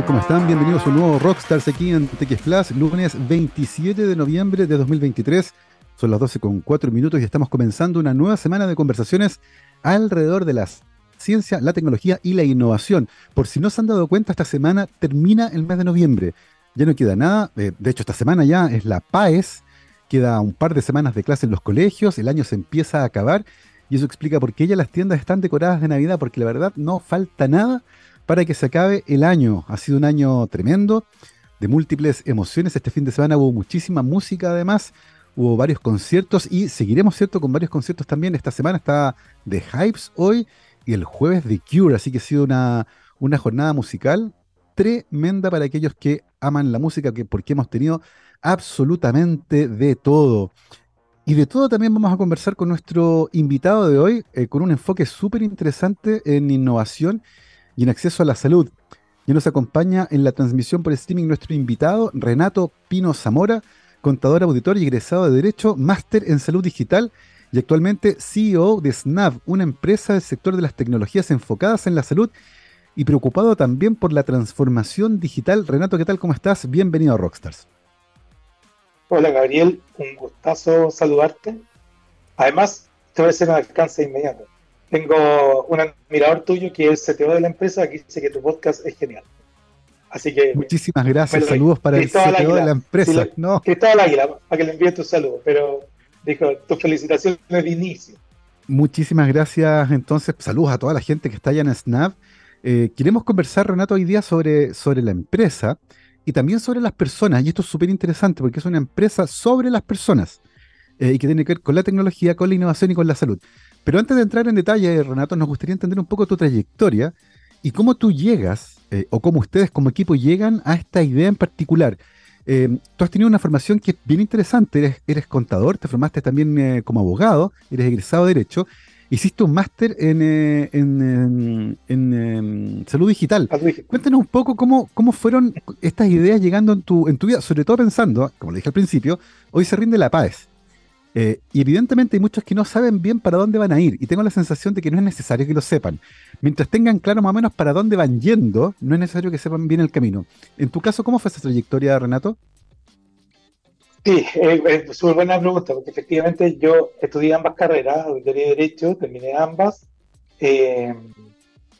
tal? ¿Cómo están? Bienvenidos a un nuevo Rockstars aquí en TX Plus, lunes 27 de noviembre de 2023. Son las 12 con 4 minutos y estamos comenzando una nueva semana de conversaciones alrededor de la ciencia, la tecnología y la innovación. Por si no se han dado cuenta, esta semana termina el mes de noviembre. Ya no queda nada. Eh, de hecho, esta semana ya es la PAES. Queda un par de semanas de clase en los colegios. El año se empieza a acabar. Y eso explica por qué ya las tiendas están decoradas de Navidad. Porque la verdad no falta nada para que se acabe el año. Ha sido un año tremendo, de múltiples emociones. Este fin de semana hubo muchísima música además, hubo varios conciertos y seguiremos, ¿cierto?, con varios conciertos también. Esta semana está The Hypes hoy y el jueves The Cure, así que ha sido una, una jornada musical tremenda para aquellos que aman la música, que, porque hemos tenido absolutamente de todo. Y de todo también vamos a conversar con nuestro invitado de hoy, eh, con un enfoque súper interesante en innovación y en acceso a la salud. Y nos acompaña en la transmisión por streaming nuestro invitado, Renato Pino Zamora, contador, auditor y egresado de Derecho, máster en salud digital y actualmente CEO de SNAV, una empresa del sector de las tecnologías enfocadas en la salud y preocupado también por la transformación digital. Renato, ¿qué tal? ¿Cómo estás? Bienvenido a Rockstars. Hola Gabriel, un gustazo saludarte. Además, te voy a hacer un alcance inmediato. Tengo un admirador tuyo que es el CTO de la empresa que dice que tu podcast es genial. Así que. Muchísimas gracias. Saludos para el CTO de la empresa. Sí, no. Cristóbal Águila, para que le envíe tu saludo. Pero dijo, tus felicitaciones de inicio. Muchísimas gracias. Entonces, saludos a toda la gente que está allá en Snap. Eh, queremos conversar, Renato, hoy día sobre, sobre la empresa y también sobre las personas. Y esto es súper interesante porque es una empresa sobre las personas eh, y que tiene que ver con la tecnología, con la innovación y con la salud. Pero antes de entrar en detalle, Renato, nos gustaría entender un poco tu trayectoria y cómo tú llegas, eh, o cómo ustedes como equipo llegan a esta idea en particular. Eh, tú has tenido una formación que es bien interesante, eres, contador, te formaste también eh, como abogado, eres egresado de Derecho, hiciste un máster en, en, em, salud digital. Cuéntanos un poco cómo, cómo fueron estas ideas llegando en tu, en tu vida, sobre todo pensando, como le dije al principio, hoy se rinde la paz. Eh, y evidentemente hay muchos que no saben bien para dónde van a ir. Y tengo la sensación de que no es necesario que lo sepan. Mientras tengan claro más o menos para dónde van yendo, no es necesario que sepan bien el camino. En tu caso, ¿cómo fue esa trayectoria, Renato? Sí, eh, eh súper buena pregunta, porque efectivamente yo estudié ambas carreras, auditoría y derecho, terminé ambas. Eh,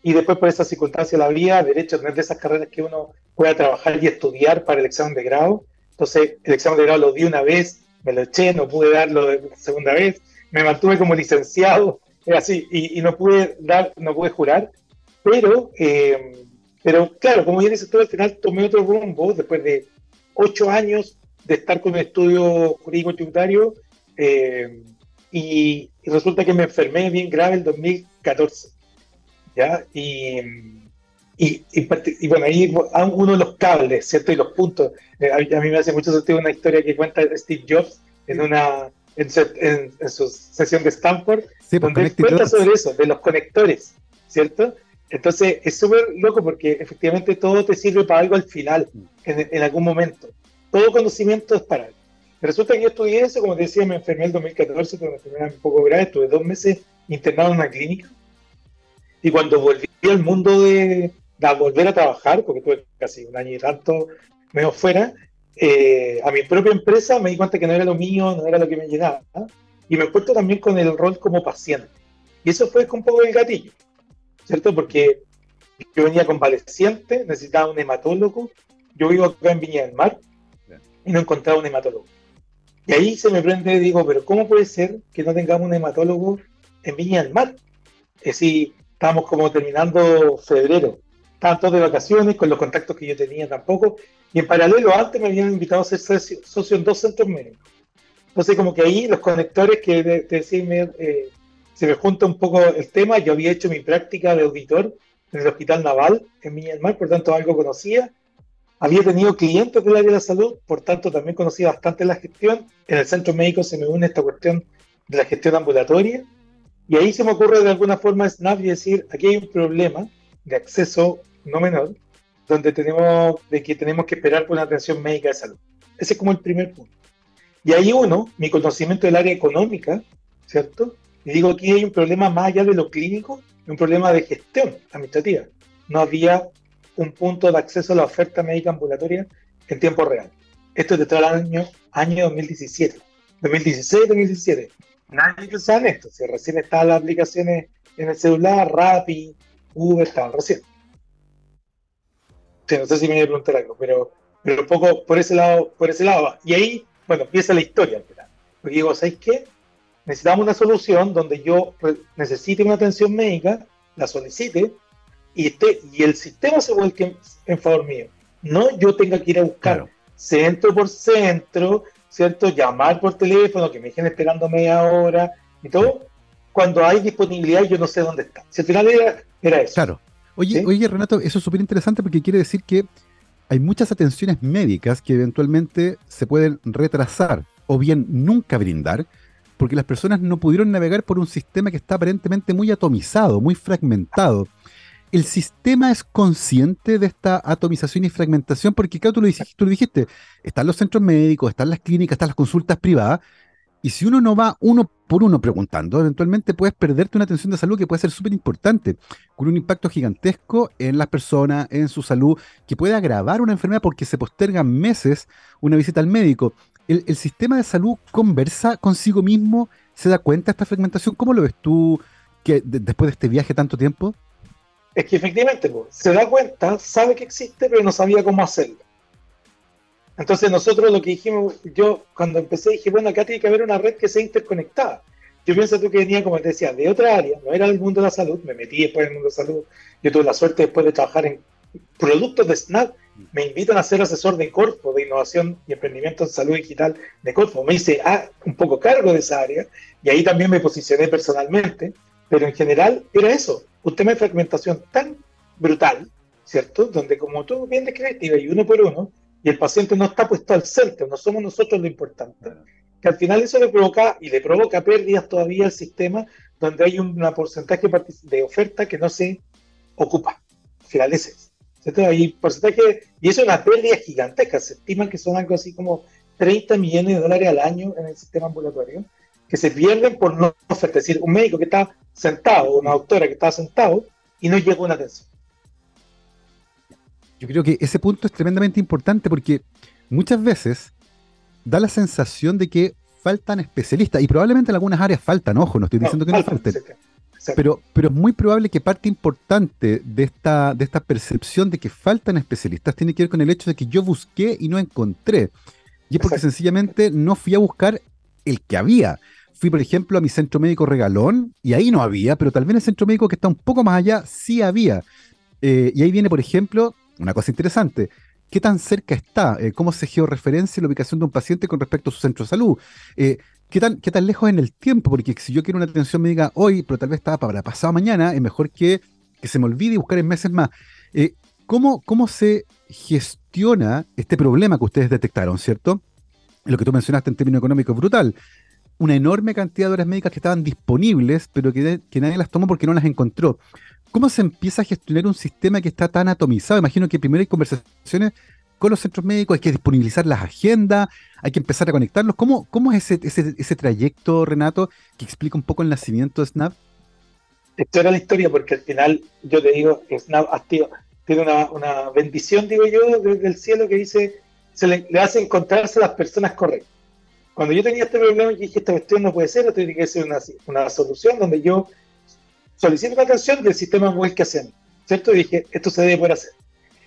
y después por esa circunstancia la vida, derecho no es de esas carreras que uno pueda trabajar y estudiar para el examen de grado. Entonces, el examen de grado lo di una vez, me lo eché, no pude darlo de segunda vez, me mantuve como licenciado, así, y, no pude dar, no pude jurar, pero, eh, pero claro, como bien dices tú, al final tomé otro rumbo después de ocho años de estar con un estudio jurídico tributario eh, y, resulta que me enfermé bien grave el 2014, ¿ya? Y, y, y, bueno, ahí uno de los cables, ¿cierto? Y los puntos. Eh, a, mí me hace mucho sentido una historia que cuenta Steve Jobs en una en su, sesión de Stanford, pues, donde él cuenta sobre eso, de los conectores, ¿cierto? Entonces es súper loco porque efectivamente todo te sirve para algo al final, en, en algún momento. Todo conocimiento es para algo. Resulta que yo estudié eso, como te decía, me enfermé en el 2014 con una enfermedad un poco grave, estuve dos meses internado en una clínica. Y cuando volví al mundo de, a volver a trabajar, porque tuve casi un año y tanto medio fuera, eh, a mi propia empresa me di cuenta que no era lo mío, no era lo que me llegaba. Y me encuentro también con el rol como paciente. Y eso fue un poco el gatillo, ¿cierto? Porque yo venía convaleciente, necesitaba un hematólogo. Yo vivo acá en Viña del Mar y no encontraba un hematólogo. Y ahí se me prende y digo, pero ¿cómo puede ser que no tengamos un hematólogo en Viña del Mar? Es decir, estábamos como terminando febrero tanto de vacaciones, con los contactos que yo tenía tampoco, y en paralelo antes me habían invitado a ser socio en dos centros médicos. Entonces como que ahí los conectores que te, decía, eh, se me junta un poco el tema, yo había hecho mi práctica de auditor en el Hospital Naval en Viña del Mar, por tanto algo conocía, había tenido clientes del área de la salud, por tanto también conocía bastante la gestión, en el centro médico se me une esta cuestión de la gestión ambulatoria, y ahí se me ocurre de alguna forma Snap y decir, aquí hay un problema de acceso no menor, donde tenemos, de que tenemos que esperar por una atención médica de salud. Ese es como el primer punto. Y ahí uno, mi conocimiento del área económica, ¿cierto? Y digo, aquí hay un problema más allá de lo clínico, un problema de gestión administrativa. No había un punto de acceso a la oferta médica ambulatoria en tiempo real. Esto es de todo el año, año 2017. 2016, 2017. Nadie pensaba en esto. Si recién estaban las aplicaciones en el celular, Rappi, Uber, estaban recién. No sé si me voy a preguntar algo, pero, pero un poco por ese lado, por ese lado va. Y ahí, bueno, empieza la historia. Porque digo, ¿sabéis qué? Necesitamos una solución donde yo necesite una atención médica, la solicite, y, esté, y el sistema se vuelque en, favor mío. No yo tenga que ir a buscar centro por centro, ¿cierto? Llamar por teléfono, que me dejen esperando media hora y todo, cuando hay disponibilidad yo no sé dónde está. Si al final era, eso. Claro. Oye, oye, Renato, eso es súper interesante porque quiere decir que hay muchas atenciones médicas que eventualmente se pueden retrasar o bien nunca brindar, porque las personas no pudieron navegar por un sistema que está aparentemente muy atomizado, muy fragmentado. ¿El sistema es consciente de esta atomización y fragmentación? Porque claro, tú lo, dijiste, tú lo dijiste, están los centros médicos, están las clínicas, están las consultas privadas, y si uno no va uno por uno preguntando, eventualmente puedes perderte una atención de salud que puede ser súper importante, con un impacto gigantesco en las personas, en su salud, que puede agravar una enfermedad porque se postergan meses una visita al médico el, sistema de salud conversa consigo mismo, se da cuenta de esta fragmentación. ¿Cómo lo ves tú que después de este viaje tanto tiempo? Es que efectivamente se da cuenta, sabe que existe, pero no sabía cómo hacerlo. Entonces nosotros lo que dijimos, yo cuando empecé dije, bueno, acá tiene que haber una red que sea interconectada. Yo pienso tú que venía, como te decía, de otra área, no era el mundo de la salud, me metí después en el mundo de la salud. Yo tuve la suerte después de trabajar en productos de Snap, me invitan a ser asesor de Corfo, de innovación y emprendimiento en salud digital de Corfo. Me hice ah, un poco cargo de esa área y ahí también me posicioné personalmente, pero en general era eso, un tema de fragmentación tan brutal, ¿cierto? Donde como tú bien describiste, y uno por uno, y el paciente no está puesto al centro, no somos nosotros lo importante. Que al final eso le provoca y le provoca pérdidas todavía al sistema donde hay un porcentaje de oferta que no se ocupa. Al final es hay porcentaje, y eso es una pérdida gigantesca. Se estima que son algo así como 30 millones de dólares al año en el sistema ambulatorio, que se pierden por no ofertar. Es decir, un médico que está sentado, una doctora que está sentado y no llega una atención. Yo creo que ese punto es tremendamente importante porque muchas veces da la sensación de que faltan especialistas y probablemente en algunas áreas faltan, ojo, no estoy diciendo que no falten. Pero, pero es muy probable que parte importante de esta, de esta percepción de que faltan especialistas tiene que ver con el hecho de que yo busqué y no encontré. Y es porque sencillamente no fui a buscar el que había. Fui, por ejemplo, a mi centro médico regalón y ahí no había, pero tal vez el centro médico que está un poco más allá sí había. Eh, y ahí viene, por ejemplo, una cosa interesante. ¿Qué tan cerca está? Eh, ¿Cómo se georreferencia la ubicación de un paciente con respecto a su centro de salud? Eh, ¿Qué tan, ¿Qué tan lejos en el tiempo? Porque si yo quiero una atención médica hoy, pero tal vez estaba para pasado mañana, es mejor que, que se me olvide y buscar en meses más. Eh, ¿cómo, ¿Cómo se gestiona este problema que ustedes detectaron, cierto? Lo que tú mencionaste en términos económicos brutal. Una enorme cantidad de horas médicas que estaban disponibles, pero que, que nadie las tomó porque no las encontró. ¿Cómo se empieza a gestionar un sistema que está tan atomizado? Imagino que primero hay conversaciones con los centros médicos, hay que disponibilizar las agendas, hay que empezar a conectarlos. ¿Cómo, cómo es ese, ese, trayecto, Renato, que explica un poco el nacimiento de Snap? Esto era la historia, porque al final, yo te digo, Snap tiene una, bendición, digo yo, desde el cielo que dice, se le, hace encontrarse a las personas correctas. Cuando yo tenía este problema, yo dije, esta cuestión no puede ser, esto tiene que ser una, una solución donde yo solicito una atención del sistema web que hacen, ¿cierto? Y dije, esto se debe poder hacer.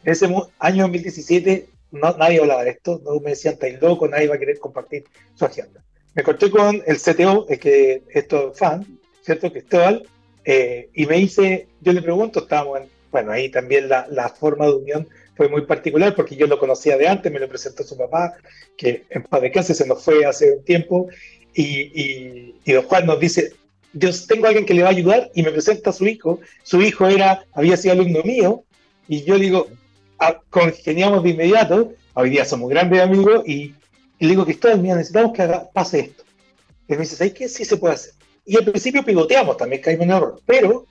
En ese año 2017 no, nadie hablaba de esto, no me decían, estáis loco, nadie va a querer compartir su agenda. Me encontré con el CTO, el que esto fan, ¿cierto? Cristóbal, eh, y me dice, yo le pregunto, estábamos en, bueno, ahí también la, la, forma de unión fue muy particular porque yo lo conocía de antes, me lo presentó su papá, que en paz de clase se nos fue hace un tiempo, y, y, y don Juan nos dice, yo tengo a alguien que le va a ayudar y me presenta a su hijo, su hijo era, había sido alumno mío, y yo digo, congeniamos de inmediato, hoy día somos grandes amigos, y, le digo que esto mira, necesitamos que haga, pase esto. Y me dice, ¿sabes qué? Sí se puede hacer. Y al principio pivoteamos, también caímos en error, pero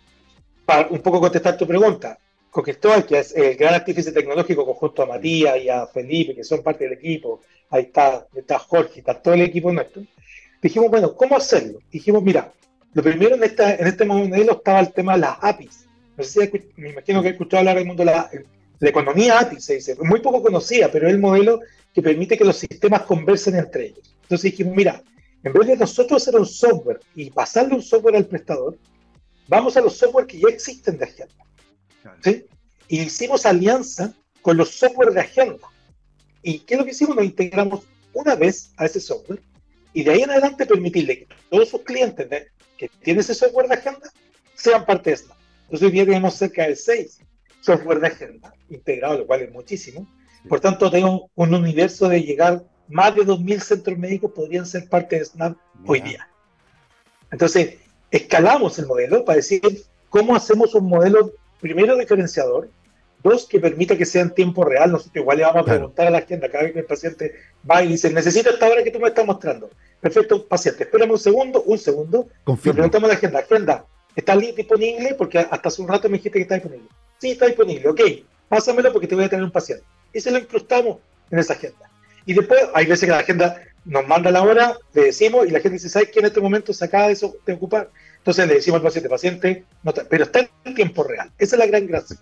para un poco contestar tu pregunta, con Cristóbal, que es el gran artífice tecnológico, conjunto a Matías y a Felipe, que son parte del equipo, ahí está, está Jorge, está todo el equipo nuestro, dijimos, bueno, ¿cómo hacerlo? Dijimos, mira, lo primero en, esta, en este modelo estaba el tema de las APIs. No sé si me imagino que he escuchado hablar del mundo de las La economía API se dice, muy poco conocida, pero es el modelo que permite que los sistemas conversen entre ellos. Entonces dijimos, mira, en vez de nosotros hacer un software y pasarle un software al prestador, vamos a los software que ya existen de agenda. ¿sí? Y hicimos alianza con los software de agenda. ¿Y qué es lo que hicimos? Nos integramos una vez a ese software y de ahí en adelante permitirle que todos sus clientes que tienen ese software de agenda sean parte de Snap. Entonces hoy día tenemos cerca de seis software de agenda integrado, lo cual es muchísimo. Por tanto, tengo un universo de llegar, más de 2.000 centros médicos podrían ser parte de Snap hoy día. Entonces, escalamos el modelo para decir cómo hacemos un modelo, primero, diferenciador, dos, que permita que sea en tiempo real. Nosotros igual le vamos a preguntar a la agenda cada vez que el paciente va y dice, necesito esta hora que tú me estás mostrando. Perfecto, paciente, espérame un segundo, un segundo. Le preguntamos a la agenda, agenda, ¿está disponible? Porque hasta hace un rato me dijiste que está disponible. Sí, está disponible, ok, pásamelo porque te voy a tener un paciente. Y se lo incrustamos en esa agenda. Y después hay veces que la agenda nos manda la hora, le decimos, y la gente dice, ¿sabes qué? En este momento se acaba de, eso, de ocupar. Entonces le decimos al paciente, paciente, no pero está en tiempo real. Esa es la gran gracia.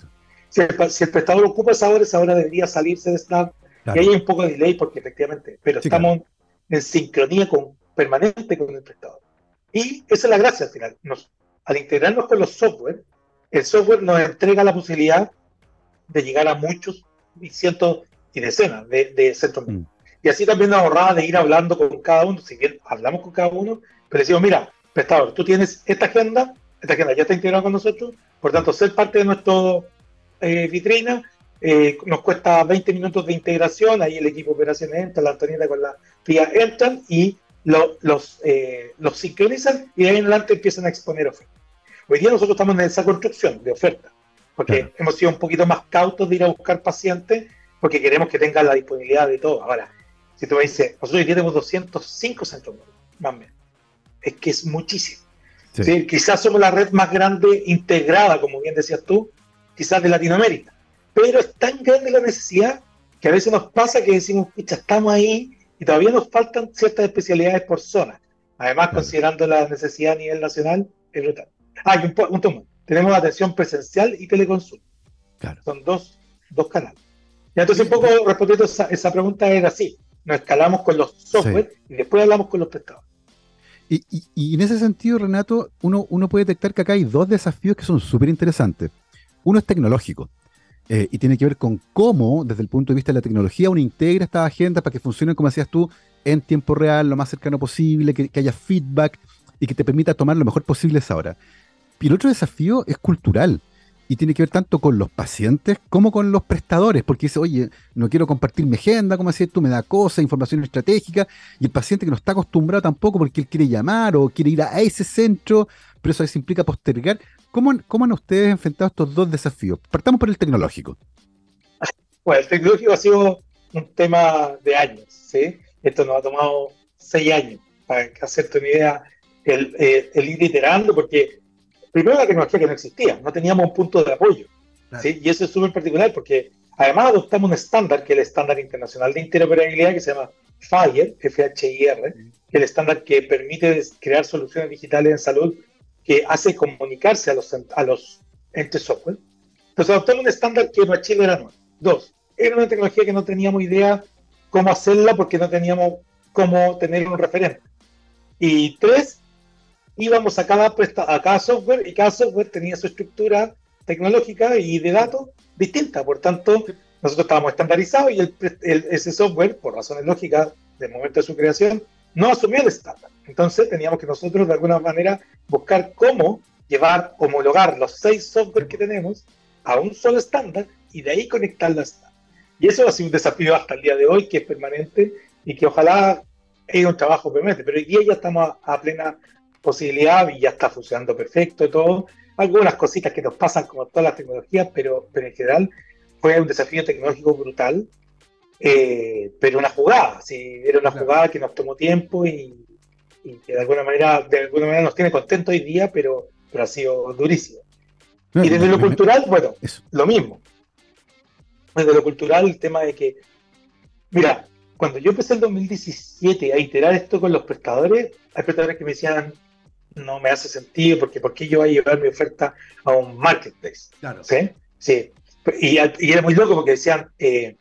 Si el, si el prestador ocupa esa hora, esa hora debería salirse de Snap. Y hay un poco de delay porque efectivamente, pero estamos en sincronía con, permanente con el prestador. Y esa es la gracia al final. Nos, al integrarnos con los software, el software nos entrega la posibilidad de llegar a muchos y cientos y decenas de, de centros mm. Y así también nos ahorraba de ir hablando con cada uno, si bien hablamos con cada uno, pero decimos, mira, prestador, tú tienes esta agenda, esta agenda ya está integrada con nosotros, por tanto, ser parte de nuestro eh, vitrina eh, nos cuesta 20 minutos de integración, ahí el equipo de operaciones entra, la Antonieta con la tía entran y los, eh, los sincronizan y de ahí en adelante empiezan a exponer ofertas. Hoy día nosotros estamos en esa construcción de oferta, porque hemos sido un poquito más cautos de ir a buscar pacientes, porque queremos que tengan la disponibilidad de todo. Ahora, si tú me dices, nosotros hoy día tenemos 205 centros más o menos, es que es muchísimo. Quizás somos la red más grande integrada, como bien decías tú, quizás de Latinoamérica, pero es tan grande la necesidad que a veces nos pasa que decimos, pucha, estamos ahí y todavía nos faltan ciertas especialidades por zona. Además, considerando la necesidad a nivel nacional, es brutal. Ah, y un, un Tenemos atención presencial y teleconsulta. Son dos, dos canales. Y entonces, un poco respondiendo a esa, pregunta, era así. Nos escalamos con los software y después hablamos con los prestadores. Y, y, en ese sentido, Renato, uno, uno puede detectar que acá hay dos desafíos que son súper interesantes. Uno es tecnológico eh, y tiene que ver con cómo, desde el punto de vista de la tecnología, uno integra estas agendas para que funcionen, como decías tú, en tiempo real, lo más cercano posible, que, haya feedback y que te permita tomar lo mejor posible esa hora. Y el otro desafío es cultural y tiene que ver tanto con los pacientes como con los prestadores, porque dice, oye, no quiero compartir mi agenda, como decías tú, me da cosas, información estratégica, y el paciente que no está acostumbrado tampoco porque él quiere llamar o quiere ir a ese centro, pero eso veces implica postergar. ¿Cómo, ¿Cómo han ustedes enfrentado estos dos desafíos? Partamos por el tecnológico. Bueno, el tecnológico ha sido un tema de años, ¿sí? Esto nos ha tomado seis años para hacerte una idea eh, el, ir iterando, porque primero la tecnología que no existía, no teníamos un punto de apoyo. ¿sí? Y eso es súper particular porque además adoptamos un estándar, que es el estándar internacional de interoperabilidad, que se llama FHIR, F-H-I-R, que es el estándar que permite crear soluciones digitales en salud que hace comunicarse a los, a los entes software. Entonces adoptamos un estándar que para Chile era nuevo. Dos, era una tecnología que no teníamos idea cómo hacerla porque no teníamos cómo tener un referente. Y tres, íbamos a cada, a cada software y cada software tenía su estructura tecnológica y de datos distinta. Por tanto, nosotros estábamos estandarizados y el, ese software, por razones lógicas, del momento de su creación, no asumió el estándar. Entonces teníamos que nosotros de alguna manera buscar cómo llevar, homologar los seis software que tenemos a un solo estándar y de ahí conectarlas. Y eso ha sido un desafío hasta el día de hoy que es permanente y que ojalá es un trabajo permanente, pero hoy día ya estamos a plena posibilidad y ya está funcionando perfecto todo. Algunas cositas que nos pasan como todas las tecnologías, pero, pero en general fue un desafío tecnológico brutal, eh, pero una jugada, sí, era una jugada que nos tomó tiempo y, que de alguna manera, de alguna manera nos tiene contento hoy día, pero, pero ha sido durísimo. y desde lo cultural, bueno, lo mismo. Desde lo cultural, el tema de que, mira, cuando yo empecé el 2017 a iterar esto con los prestadores, hay prestadores que me decían, no me hace sentido, porque ¿por qué yo voy a llevar mi oferta a un marketplace? Claro. ¿Sí? Sí. Y, era muy loco porque decían, eh,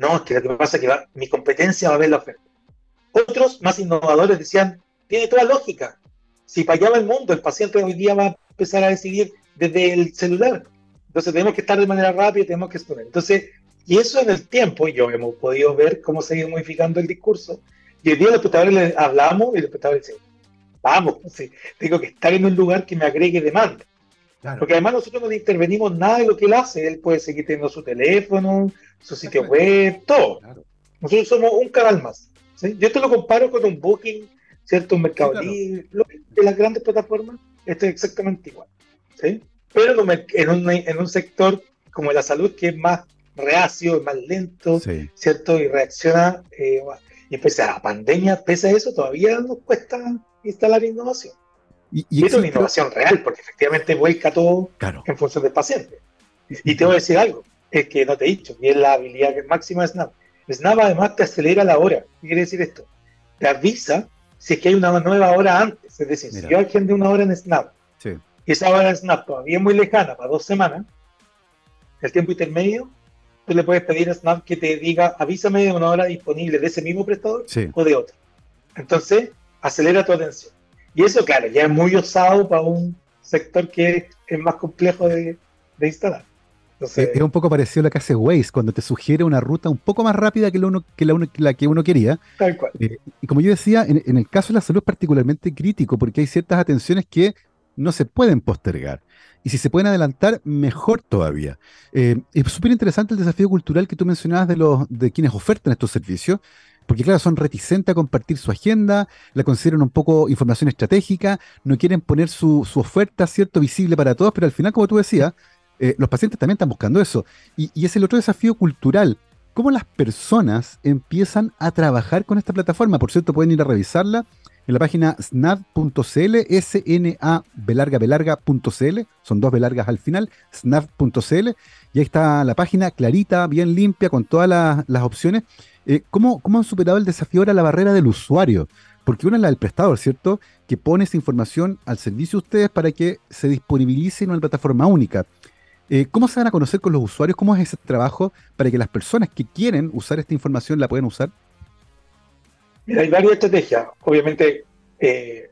no, es que lo que pasa es que mi competencia va a ver la oferta. Otros más innovadores decían, tiene toda lógica. Si fallaba el mundo, el paciente hoy día va a empezar a decidir desde el celular. Entonces tenemos que estar de manera rápida, tenemos que exponer. Entonces, y eso en el tiempo, y yo hemos podido ver cómo se ha ido modificando el discurso. Y el día los espectadores le hablamos y los espectadores dicen, vamos, pues, tengo que estar en un lugar que me agregue demanda. Porque además nosotros no intervenimos nada de lo que él hace. Él puede seguir teniendo su teléfono, su sitio web, todo. Nosotros somos un canal más. Yo te lo comparo con un Booking, ¿cierto? Un Mercado Libre, de las grandes plataformas, esto es exactamente igual. ¿sí? Pero en un, en un sector como la salud, que es más reacio, es más lento, ¿cierto? Y reacciona, eh, y pese a la pandemia, pese a eso, todavía nos cuesta instalar innovación. Y, es una innovación real, porque efectivamente vuelca todo en función del paciente. Y te voy a decir algo, es que no te he dicho, y es la habilidad máxima de Snap. Snap además te acelera la hora. ¿Qué quiere decir esto? Te avisa si es que hay una nueva hora antes. Es decir, si yo agendé una hora en Snap, y esa hora en Snap todavía es muy lejana, para dos semanas, el tiempo intermedio, tú le puedes pedir a Snap que te diga, avísame de una hora disponible de ese mismo prestador o de otro. Entonces, acelera tu atención. Y eso, claro, ya es muy osado para un sector que es más complejo de, instalar. Es un poco parecido a lo que hace Waze, cuando te sugiere una ruta un poco más rápida que, uno, que, la, que uno quería. Tal cual. Eh, y como yo decía, en, el caso de la salud es particularmente crítico, porque hay ciertas atenciones que no se pueden postergar. Y si se pueden adelantar, mejor todavía. Eh, es súper interesante el desafío cultural que tú mencionabas de, los, de quienes ofertan estos servicios, porque claro, son reticentes a compartir su agenda, la consideran un poco información estratégica, no quieren poner su, oferta, ¿cierto?, visible para todos, pero al final, como tú decías, eh, los pacientes también están buscando eso. Y, y, es el otro desafío cultural. ¿Cómo las personas empiezan a trabajar con esta plataforma? Por cierto, pueden ir a revisarla en la página snap.cl, S-N-A belarga son dos belargas al final, snap.cl, y ahí está la página clarita, bien limpia, con todas las opciones. Eh, ¿cómo, han superado el desafío ahora la barrera del usuario? Porque una es la del prestador, ¿cierto? Que pone esa información al servicio de ustedes para que se disponibilice en una plataforma única. Eh, ¿Cómo se van a conocer con los usuarios? ¿Cómo es ese trabajo para que las personas que quieren usar esta información la puedan usar? Mira, hay varias estrategias. Obviamente, eh,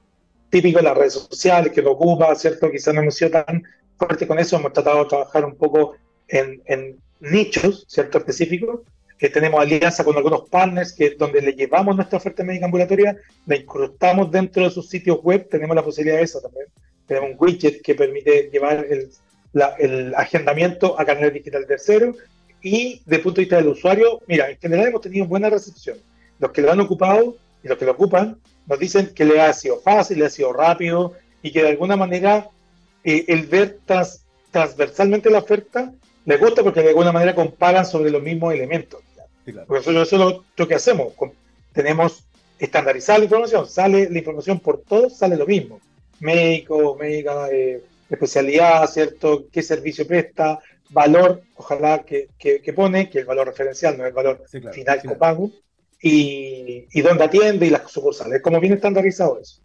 típico de las redes sociales que lo ocupa, ¿cierto? Quizás no hemos sido tan fuerte con eso. Hemos tratado de trabajar un poco en, en nichos, ¿cierto? Específicos que tenemos alianza con algunos partners que donde le llevamos nuestra oferta médica ambulatoria, la incrustamos dentro de sus sitios web, tenemos la posibilidad de eso también. Tenemos un widget que permite llevar el, el agendamiento a canal digital tercero y de punto de vista del usuario, mira, en general hemos tenido buena recepción. Los que lo han ocupado y los que lo ocupan nos dicen que le ha sido fácil, le ha sido rápido y que de alguna manera eh, el ver transversalmente la oferta le gusta porque de alguna manera comparan sobre los mismos elementos. Porque eso, es lo, que hacemos. Tenemos estandarizada la información, sale la información por todos, sale lo mismo. Médico, médica, eh, especialidad, ¿cierto? ¿Qué servicio presta? Valor, ojalá que, pone, que el valor referencial no es el valor final copago. Y, y dónde atiende y las sucursales. Como bien estandarizado eso.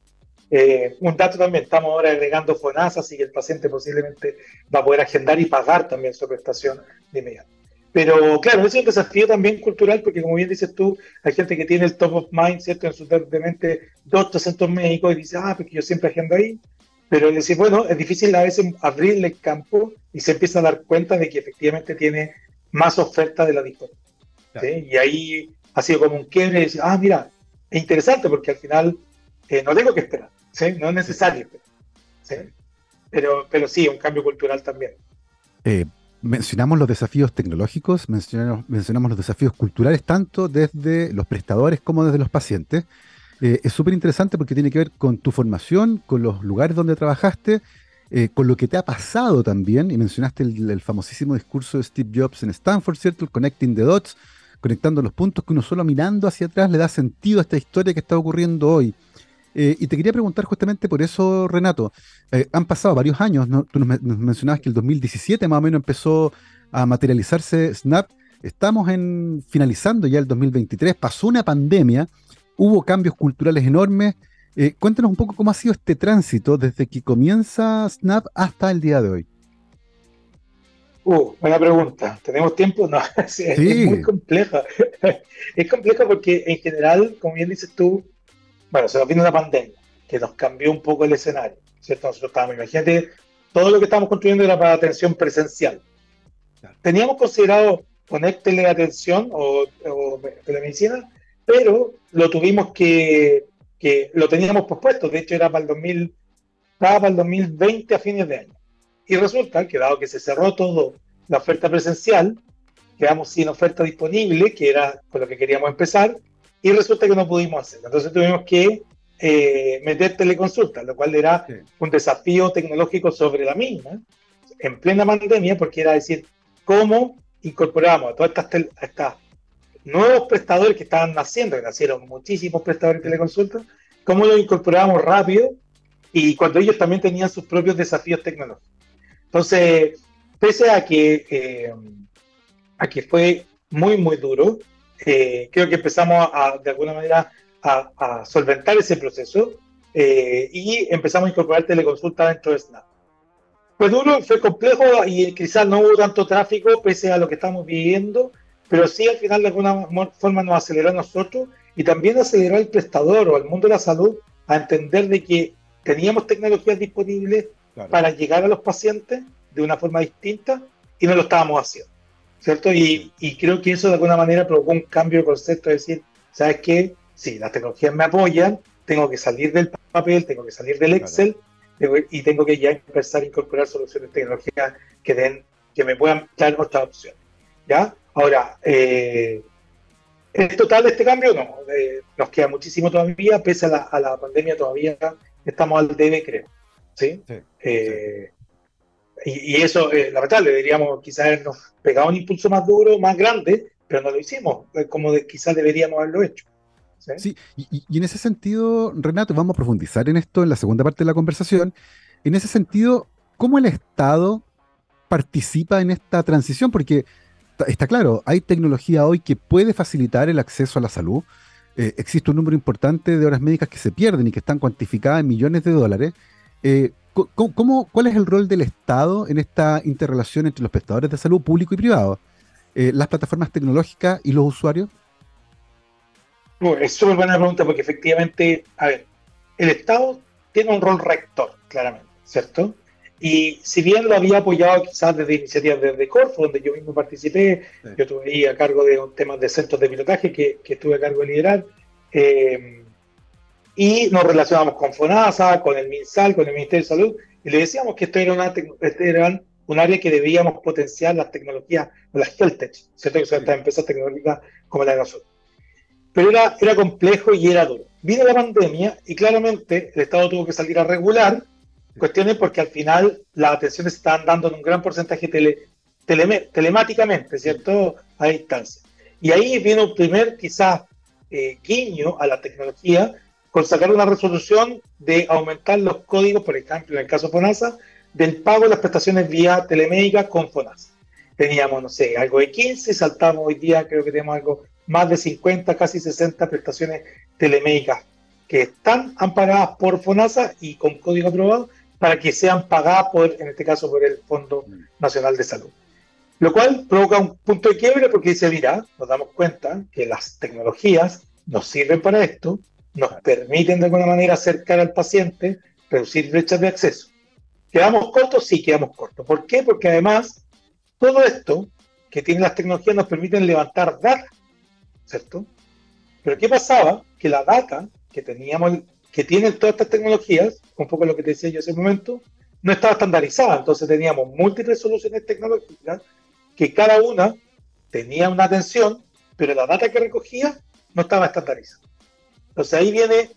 Eh, un dato también, estamos ahora agregando FONASA, así que el paciente posiblemente va a poder agendar y pagar también su prestación de inmediato. Pero claro, es un desafío también cultural, porque como bien dices tú, hay gente que tiene el top of mind, ¿cierto? En su de mente dos centros médicos y dice, ah, porque yo siempre agendo ahí. Pero decir, bueno, es difícil a veces abrirle el campo y se empieza a dar cuenta de que efectivamente tiene más oferta de la disponible. Y ahí ha sido como un quiebre y decir, ah, mira, es interesante porque al final eh, no tengo que esperar, ¿sí? No es necesario Pero, pero sí, un cambio cultural también. Eh, mencionamos los desafíos tecnológicos, mencionamos, mencionamos, los desafíos culturales, tanto desde los prestadores como desde los pacientes. Eh, es súper interesante porque tiene que ver con tu formación, con los lugares donde trabajaste, eh, con lo que te ha pasado también, y mencionaste el, famosísimo discurso de Steve Jobs en Stanford, ¿cierto? El Connecting the Dots, conectando los puntos que uno solo mirando hacia atrás le da sentido a esta historia que está ocurriendo hoy. Eh, y te quería preguntar justamente por eso, Renato. Han pasado varios años, tú nos, mencionabas que el 2017 más o menos empezó a materializarse Snap. Estamos en, finalizando ya el 2023, pasó una pandemia, hubo cambios culturales enormes. Eh, cuéntanos un poco cómo ha sido este tránsito desde que comienza Snap hasta el día de hoy. Uh, buena pregunta. ¿Tenemos tiempo? No, es, muy compleja. es compleja porque en general, como bien dices tú, bueno, se nos vino una pandemia que nos cambió un poco el escenario, ¿cierto? Nosotros estábamos, imagínate, todo lo que estábamos construyendo era para atención presencial. Teníamos considerado poner teleatención o, o telemedicina, pero lo tuvimos que, que, lo teníamos pospuesto, de hecho era para el 2000, estaba para el 2020 a fines de año. Y resulta que dado que se cerró todo la oferta presencial, quedamos sin oferta disponible, que era con lo que queríamos empezar, y resulta que no pudimos hacerlo. Entonces tuvimos que eh, meter teleconsulta, lo cual era un desafío tecnológico sobre la misma, en plena pandemia, porque era decir, cómo incorporamos a todas estas, estas nuevos prestadores que estaban naciendo, que nacieron muchísimos prestadores de teleconsulta, cómo los incorporamos rápido y cuando ellos también tenían sus propios desafíos tecnológicos. Entonces, pese a que, eh, a que fue muy, muy duro, eh, creo que empezamos a, de alguna manera a, solventar ese proceso eh, y empezamos a incorporar teleconsulta dentro de Snap. Fue duro, fue complejo y quizás no hubo tanto tráfico pese a lo que estamos viviendo, pero sí al final de alguna forma nos aceleró a nosotros y también aceleró al prestador o al mundo de la salud a entender de que teníamos tecnologías disponibles para llegar a los pacientes de una forma distinta y no lo estábamos haciendo, ¿cierto? Y, y creo que eso de alguna manera provocó un cambio de concepto, es decir, ¿sabes qué? Sí, las tecnologías me apoyan, tengo que salir del papel, tengo que salir del Excel y tengo que ya empezar a incorporar soluciones tecnológicas que den, que me puedan dar otra opción. ¿Ya? Ahora, eh, ¿es total este cambio? No, eh, nos queda muchísimo todavía, pese a la, a la pandemia todavía estamos al debe, creo. ¿sí? Eh, y, eso, eh, lamentable, diríamos quizás habernos pegado un impulso más duro, más grande, pero no lo hicimos, como quizás deberíamos haberlo hecho. Sí, y, en ese sentido, Renato, vamos a profundizar en esto en la segunda parte de la conversación. En ese sentido, ¿cómo el Estado participa en esta transición? Porque está claro, hay tecnología hoy que puede facilitar el acceso a la salud, eh, existe un número importante de horas médicas que se pierden y que están cuantificadas en millones de dólares. Eh, ¿cómo, cuál es el rol del Estado en esta interrelación entre los prestadores de salud público y privado? Eh, ¿Las plataformas tecnológicas y los usuarios? es súper buena pregunta porque efectivamente, a ver, el Estado tiene un rol rector, claramente, ¿cierto? Y si bien lo había apoyado quizás desde iniciativas desde Corfo, donde yo mismo participé, yo estuve ahí a cargo de un tema de centros de pilotaje que, que estuve a cargo de liderar, eh, y nos relacionamos con FONASA, con el MinSal, con el Ministerio de Salud, y le decíamos que esto era, una este un área que debíamos potenciar las tecnologías, las HealthTech, ¿cierto? Que son estas empresas tecnológicas como la de nosotros. Pero era, era complejo y era duro. Vino la pandemia y claramente el Estado tuvo que salir a regular cuestiones porque al final las atenciones se estaban dando en un gran porcentaje tele, telemáticamente, ¿cierto? A distancia. Y ahí vino un primer, quizás, eh, guiño a la tecnología con sacar una resolución de aumentar los códigos, por ejemplo, en el caso FONASA, del pago de las prestaciones vía telemédica con FONASA. Teníamos, no sé, algo de 15, saltamos hoy día, creo que tenemos algo más de 50, casi 60 prestaciones telemédicas que están amparadas por FONASA y con código aprobado para que sean pagadas por, en este caso, por el Fondo Nacional de Salud. Lo cual provoca un punto de quiebre porque dice, mira, nos damos cuenta que las tecnologías nos sirven para esto, nos permiten de alguna manera acercar al paciente, reducir brechas de acceso. ¿Quedamos cortos? Sí, quedamos cortos. ¿Por qué? Porque además todo esto que tienen las tecnologías nos permiten levantar data, ¿cierto? Pero ¿qué pasaba? Que la data que teníamos que tienen todas estas tecnologías, un poco lo que te decía yo hace un momento, no estaba estandarizada. Entonces teníamos múltiples soluciones tecnológicas que cada una tenía una atención, pero la data que recogía no estaba estandarizada. Entonces ahí viene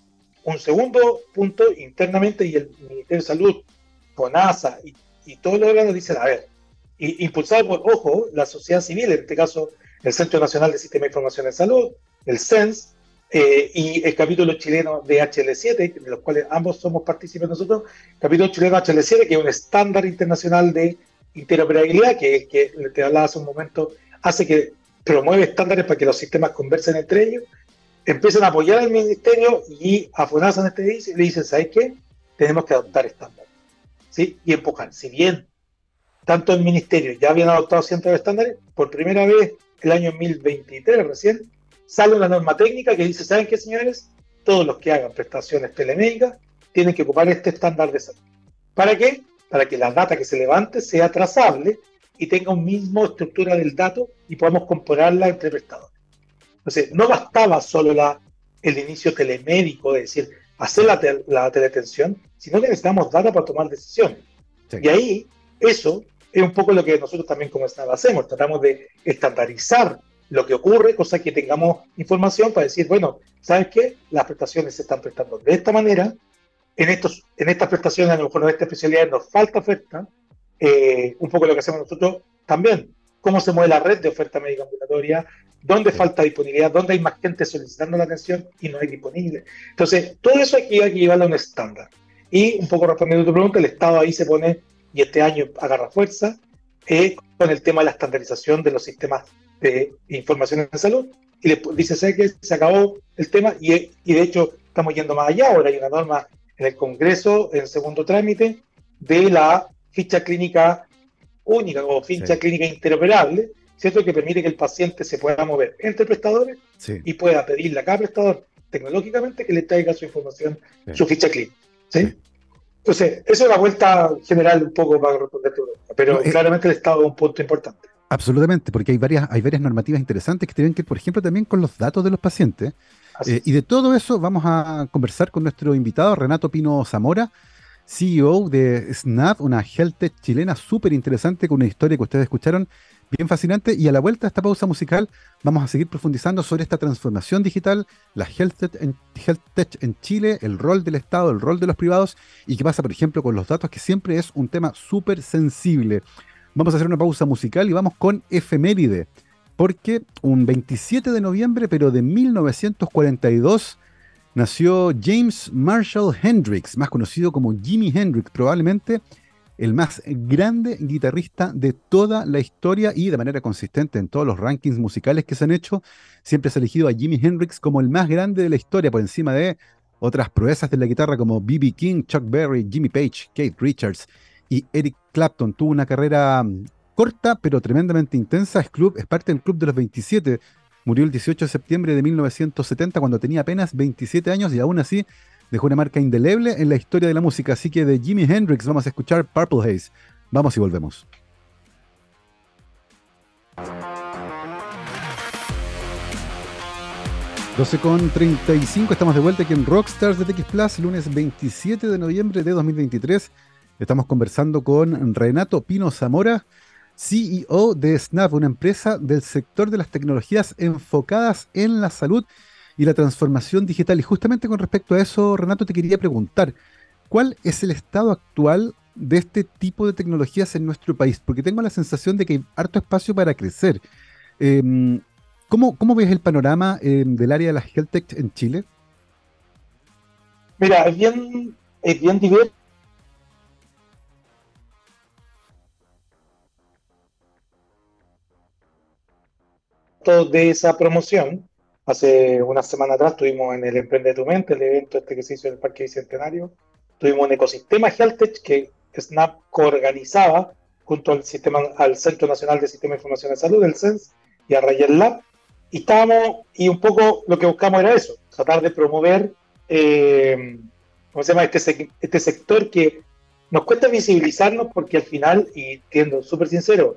un segundo punto internamente y el Ministerio de Salud, NASA y, y todos los órganos dicen, a ver, impulsado por, ojo, la sociedad civil, en este caso el Centro Nacional de Sistema de Información de Salud, el CENS, eh, y el capítulo chileno de HL7, de los cuales ambos somos partícipes nosotros, capítulo chileno HL7, que es un estándar internacional de interoperabilidad, que, que te hablaba hace un momento, hace que promueve estándares para que los sistemas conversen entre ellos, empiezan a apoyar al ministerio y a FONASA en este y le dicen, ¿sabes qué? Tenemos que adoptar estándares. ¿Sí? Y empujar. Si bien tanto el ministerio ya habían adoptado cientos de estándares, por primera vez el año 2023 recién, sale una norma técnica que dice, ¿saben qué señores? Todos los que hagan prestaciones telemédicas tienen que ocupar este estándar de salud. ¿Para qué? Para que la data que se levante sea trazable y tenga un mismo estructura del dato y podamos compararla entre prestadores. Entonces, no bastaba solo la, el inicio telemédico, es decir, hacer la, la teletensión, sino que necesitamos data para tomar decisiones. Y ahí, eso es un poco lo que nosotros también como Snap hacemos, tratamos de estandarizar lo que ocurre, cosa que tengamos información para decir, bueno, ¿sabes qué? Las prestaciones se están prestando de esta manera, en, estos, en estas prestaciones, a lo mejor en esta especialidad nos falta oferta, eh, un poco lo que hacemos nosotros también, cómo se mueve la red de oferta médica ambulatoria, dónde falta disponibilidad, dónde hay más gente solicitando la atención y no hay disponible. Entonces, todo eso aquí hay que llevarlo a un estándar. Y un poco respondiendo a tu pregunta, el Estado ahí se pone, y este año agarra fuerza, eh, con el tema de la estandarización de los sistemas de información en salud, y le dice, sé que se acabó el tema, y, y de hecho estamos yendo más allá, ahora hay una norma en el Congreso, en segundo trámite, de la ficha clínica única o ficha clínica interoperable, ¿cierto? Que permite que el paciente se pueda mover entre prestadores y pueda pedirle a cada prestador tecnológicamente que le traiga su información, su ficha clínica. ¿sí? Entonces, eso es la vuelta general un poco para responder tu pregunta, pero eh, claramente el Estado es un punto importante. Absolutamente, porque hay varias, hay varias normativas interesantes que tienen que ver, por ejemplo, también con los datos de los pacientes. Eh, y de todo eso vamos a conversar con nuestro invitado, Renato Pino Zamora, CEO de Snap, una health tech chilena súper interesante con una historia que ustedes escucharon bien fascinante. Y a la vuelta de esta pausa musical vamos a seguir profundizando sobre esta transformación digital, la health tech, en, health tech en Chile, el rol del Estado, el rol de los privados y qué pasa, por ejemplo, con los datos, que siempre es un tema súper sensible. Vamos a hacer una pausa musical y vamos con efeméride porque un 27 de noviembre, pero de 1942, nació James Marshall Hendrix, más conocido como Jimi Hendrix, probablemente el más grande guitarrista de toda la historia y de manera consistente en todos los rankings musicales que se han hecho, siempre se ha elegido a Jimi Hendrix como el más grande de la historia, por encima de otras proezas de la guitarra como B.B. King, Chuck Berry, Jimmy Page, Kate Richards y Eric Clapton. Tuvo una carrera corta pero tremendamente intensa. Es, club, es parte del Club de los 27. Murió el 18 de septiembre de 1970 cuando tenía apenas 27 años y aún así dejó una marca indeleble en la historia de la música. Así que de Jimi Hendrix vamos a escuchar Purple Haze. Vamos y volvemos. 12 con 35, estamos de vuelta aquí en Rockstars de TX Plus, lunes 27 de noviembre de 2023. Estamos conversando con Renato Pino Zamora, CEO de Snap, una empresa del sector de las tecnologías enfocadas en la salud y la transformación digital. Y justamente con respecto a eso, Renato, te quería preguntar, ¿cuál es el estado actual de este tipo de tecnologías en nuestro país? Porque tengo la sensación de que hay harto espacio para crecer. Em, ¿cómo, ves el panorama em, del área de la health tech en Chile? Mira, es bien, es bien diverso de esa promoción. Hace una semana atrás estuvimos en el Emprende tu Mente, el evento este que se hizo en el Parque Bicentenario. Tuvimos un ecosistema Healthtech que Snap coorganizaba junto al, sistema, al Centro Nacional de Sistema de Información de Salud, el CENS, y a Rayen Lab. Y estábamos, y un poco lo que buscamos era eso, tratar de promover, eh, ¿cómo se llama? Este, este sector que nos cuesta visibilizarnos porque al final, y siendo súper sincero,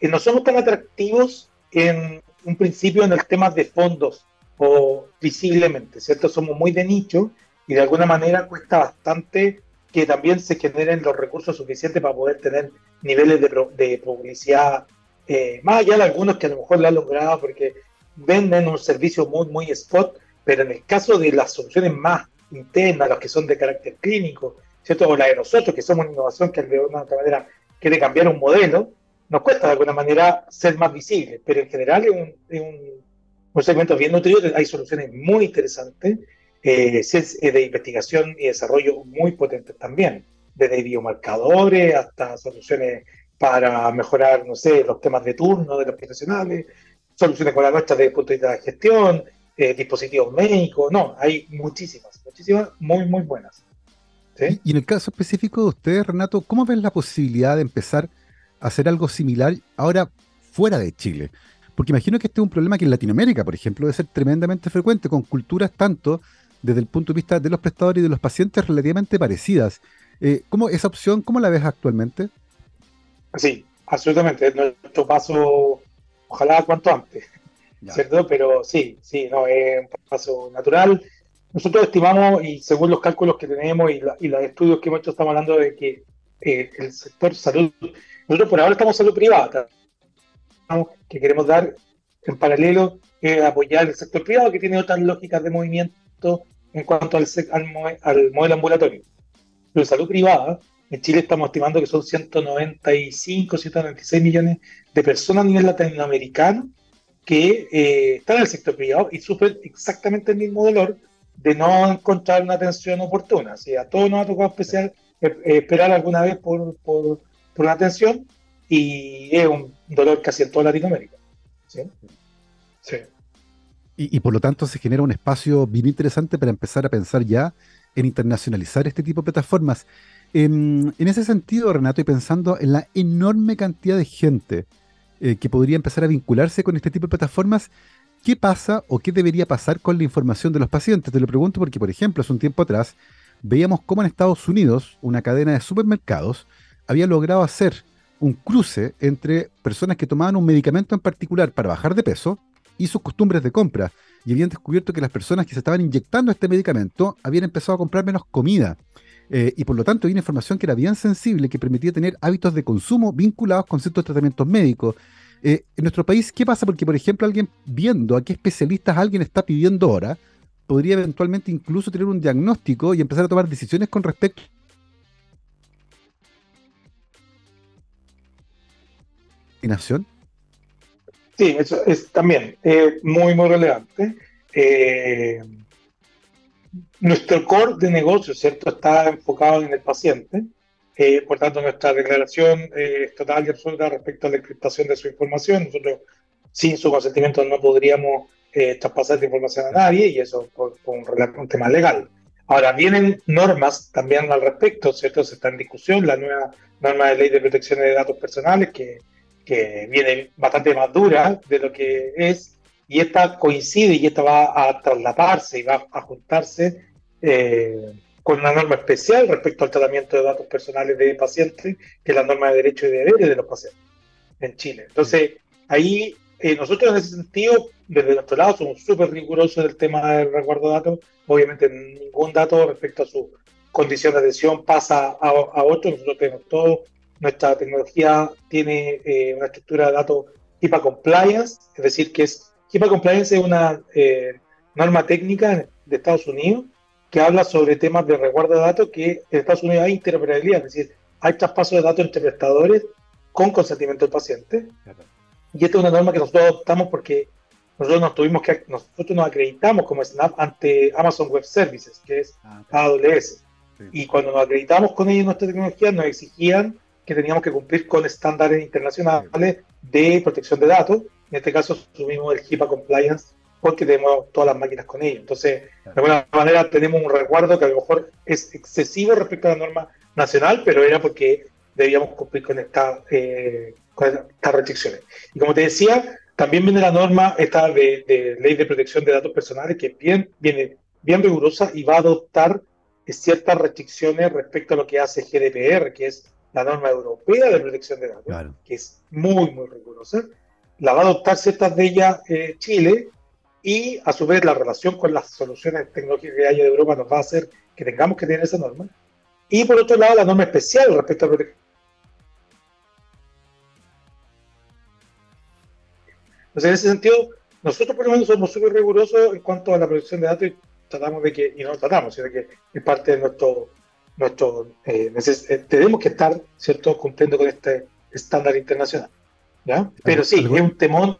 eh, no somos tan atractivos en un principio en el tema de fondos o visiblemente, ¿cierto? Somos muy de nicho y de alguna manera cuesta bastante que también se generen los recursos suficientes para poder tener niveles de, publicidad, eh, más allá de algunos que a lo mejor lo han logrado porque venden un servicio muy, muy spot, pero en el caso de las soluciones más internas, las que son de carácter clínico, ¿cierto? O la de nosotros, que somos una innovación que de una otra manera quiere cambiar un modelo, nos cuesta de alguna manera ser más visibles, pero en general es un, segmento bien nutrido, hay soluciones muy interesantes, eh, eh, de investigación y desarrollo muy potentes también, desde biomarcadores hasta soluciones para mejorar, no sé, los temas de turno de los profesionales, soluciones con la nuestra desde el punto de vista de gestión, eh, dispositivos médicos, no, hay muchísimas, muchísimas muy, muy buenas. Y en el caso específico de ustedes, Renato, ¿cómo ven la posibilidad de empezar hacer algo similar ahora fuera de Chile? Porque imagino que este es un problema que en Latinoamérica, por ejemplo, debe ser tremendamente frecuente, con culturas tanto desde el punto de vista de los prestadores y de los pacientes relativamente parecidas. Eh, ¿cómo, ¿Esa opción, cómo la ves actualmente? Sí, absolutamente. Nuestro paso, ojalá cuanto antes, ¿cierto? Pero sí, sí, no, es un paso natural. Nosotros estimamos, y según los cálculos que tenemos y, los estudios que hemos hecho, estamos hablando de que eh, el sector salud, nosotros por ahora estamos en salud privada, que queremos dar en paralelo eh, apoyar el sector privado que tiene otras lógicas de movimiento en cuanto al, al, modelo ambulatorio. Pero salud privada, en Chile estamos estimando que son 195, 196 millones de personas a nivel latinoamericano que eh, están en el sector privado y sufren exactamente el mismo dolor de no encontrar una atención oportuna. O sea, a todos nos ha tocado especial, eh, esperar alguna vez por, por, por, atención y es un dolor casi en toda Latinoamérica. ¿sí? Sí. Y, por lo tanto se genera un espacio bien interesante para empezar a pensar ya en internacionalizar este tipo de plataformas. En, en ese sentido, Renato, y pensando en la enorme cantidad de gente eh, que podría empezar a vincularse con este tipo de plataformas, ¿qué pasa o qué debería pasar con la información de los pacientes? Te lo pregunto porque, por ejemplo, hace un tiempo atrás veíamos cómo en Estados Unidos una cadena de supermercados había logrado hacer un cruce entre personas que tomaban un medicamento en particular para bajar de peso y sus costumbres de compra. Y habían descubierto que las personas que se estaban inyectando este medicamento habían empezado a comprar menos comida. Eh, y por lo tanto, hay una información que era bien sensible, que permitía tener hábitos de consumo vinculados con ciertos tratamientos médicos. Eh, en nuestro país, ¿qué pasa? Porque, por ejemplo, alguien viendo a qué especialistas alguien está pidiendo ahora, podría eventualmente incluso tener un diagnóstico y empezar a tomar decisiones con respecto nación? Sí, eso es también eh, muy, muy relevante. Eh, nuestro core de negocio, ¿cierto?, está enfocado en el paciente. Eh, por tanto, nuestra declaración es total y absoluta respecto a la encriptación de su información. Nosotros, sin su consentimiento, no podríamos traspasar esta información a nadie y eso por, un, un, tema legal. Ahora, vienen normas también al respecto, ¿cierto? Se está en discusión la nueva norma de ley de protección de datos personales que que viene bastante más dura de lo que es, y esta coincide y esta va a traslaparse y va a juntarse eh, con una norma especial respecto al tratamiento de datos personales de pacientes, que es la norma de derechos y deberes de los pacientes en Chile. Entonces, ahí eh, nosotros en ese sentido, desde nuestro lado, somos súper rigurosos del tema del resguardo de datos. Obviamente, ningún dato respecto a su condición de adhesión pasa a, a otro. Nosotros tenemos todo nuestra tecnología tiene eh, una estructura de datos HIPAA Compliance, es decir, que es HIPAA Compliance es una eh, norma técnica de Estados Unidos que habla sobre temas de resguardo de datos que en Estados Unidos hay interoperabilidad, es decir, hay traspaso de datos entre prestadores con consentimiento del paciente. Y esta es una norma que nosotros adoptamos porque nosotros nos tuvimos que nosotros nos acreditamos como Snap ante Amazon Web Services, que es ah, AWS. Y cuando nos acreditamos con ellos nuestra tecnología, nos exigían que teníamos que cumplir con estándares internacionales de protección de datos. En este caso, asumimos el HIPAA Compliance porque tenemos todas las máquinas con ellos. Entonces, de alguna manera tenemos un resguardo que a lo mejor es excesivo respecto a la norma nacional, pero era porque debíamos cumplir con, esta, eh, con estas restricciones. Y como te decía, también viene la norma esta de, ley de protección de datos personales, que bien, viene bien rigurosa y va a adoptar ciertas restricciones respecto a lo que hace GDPR, que es la norma europea de protección de datos, que es muy, muy rigurosa, la va a adoptar ciertas de ellas eh, Chile y a su vez la relación con las soluciones tecnológicas que hay de Europa nos va a hacer que tengamos que tener esa norma. Y por otro lado, la norma especial respecto a protección. Entonces, en ese sentido, nosotros por lo menos somos súper rigurosos en cuanto a la protección de datos y tratamos de que, y no tratamos, sino que es parte de nuestro nuestro, eh, eh, tenemos que estar, ¿cierto?, cumpliendo con este estándar internacional. ¿ya? Pero sí, es un temón,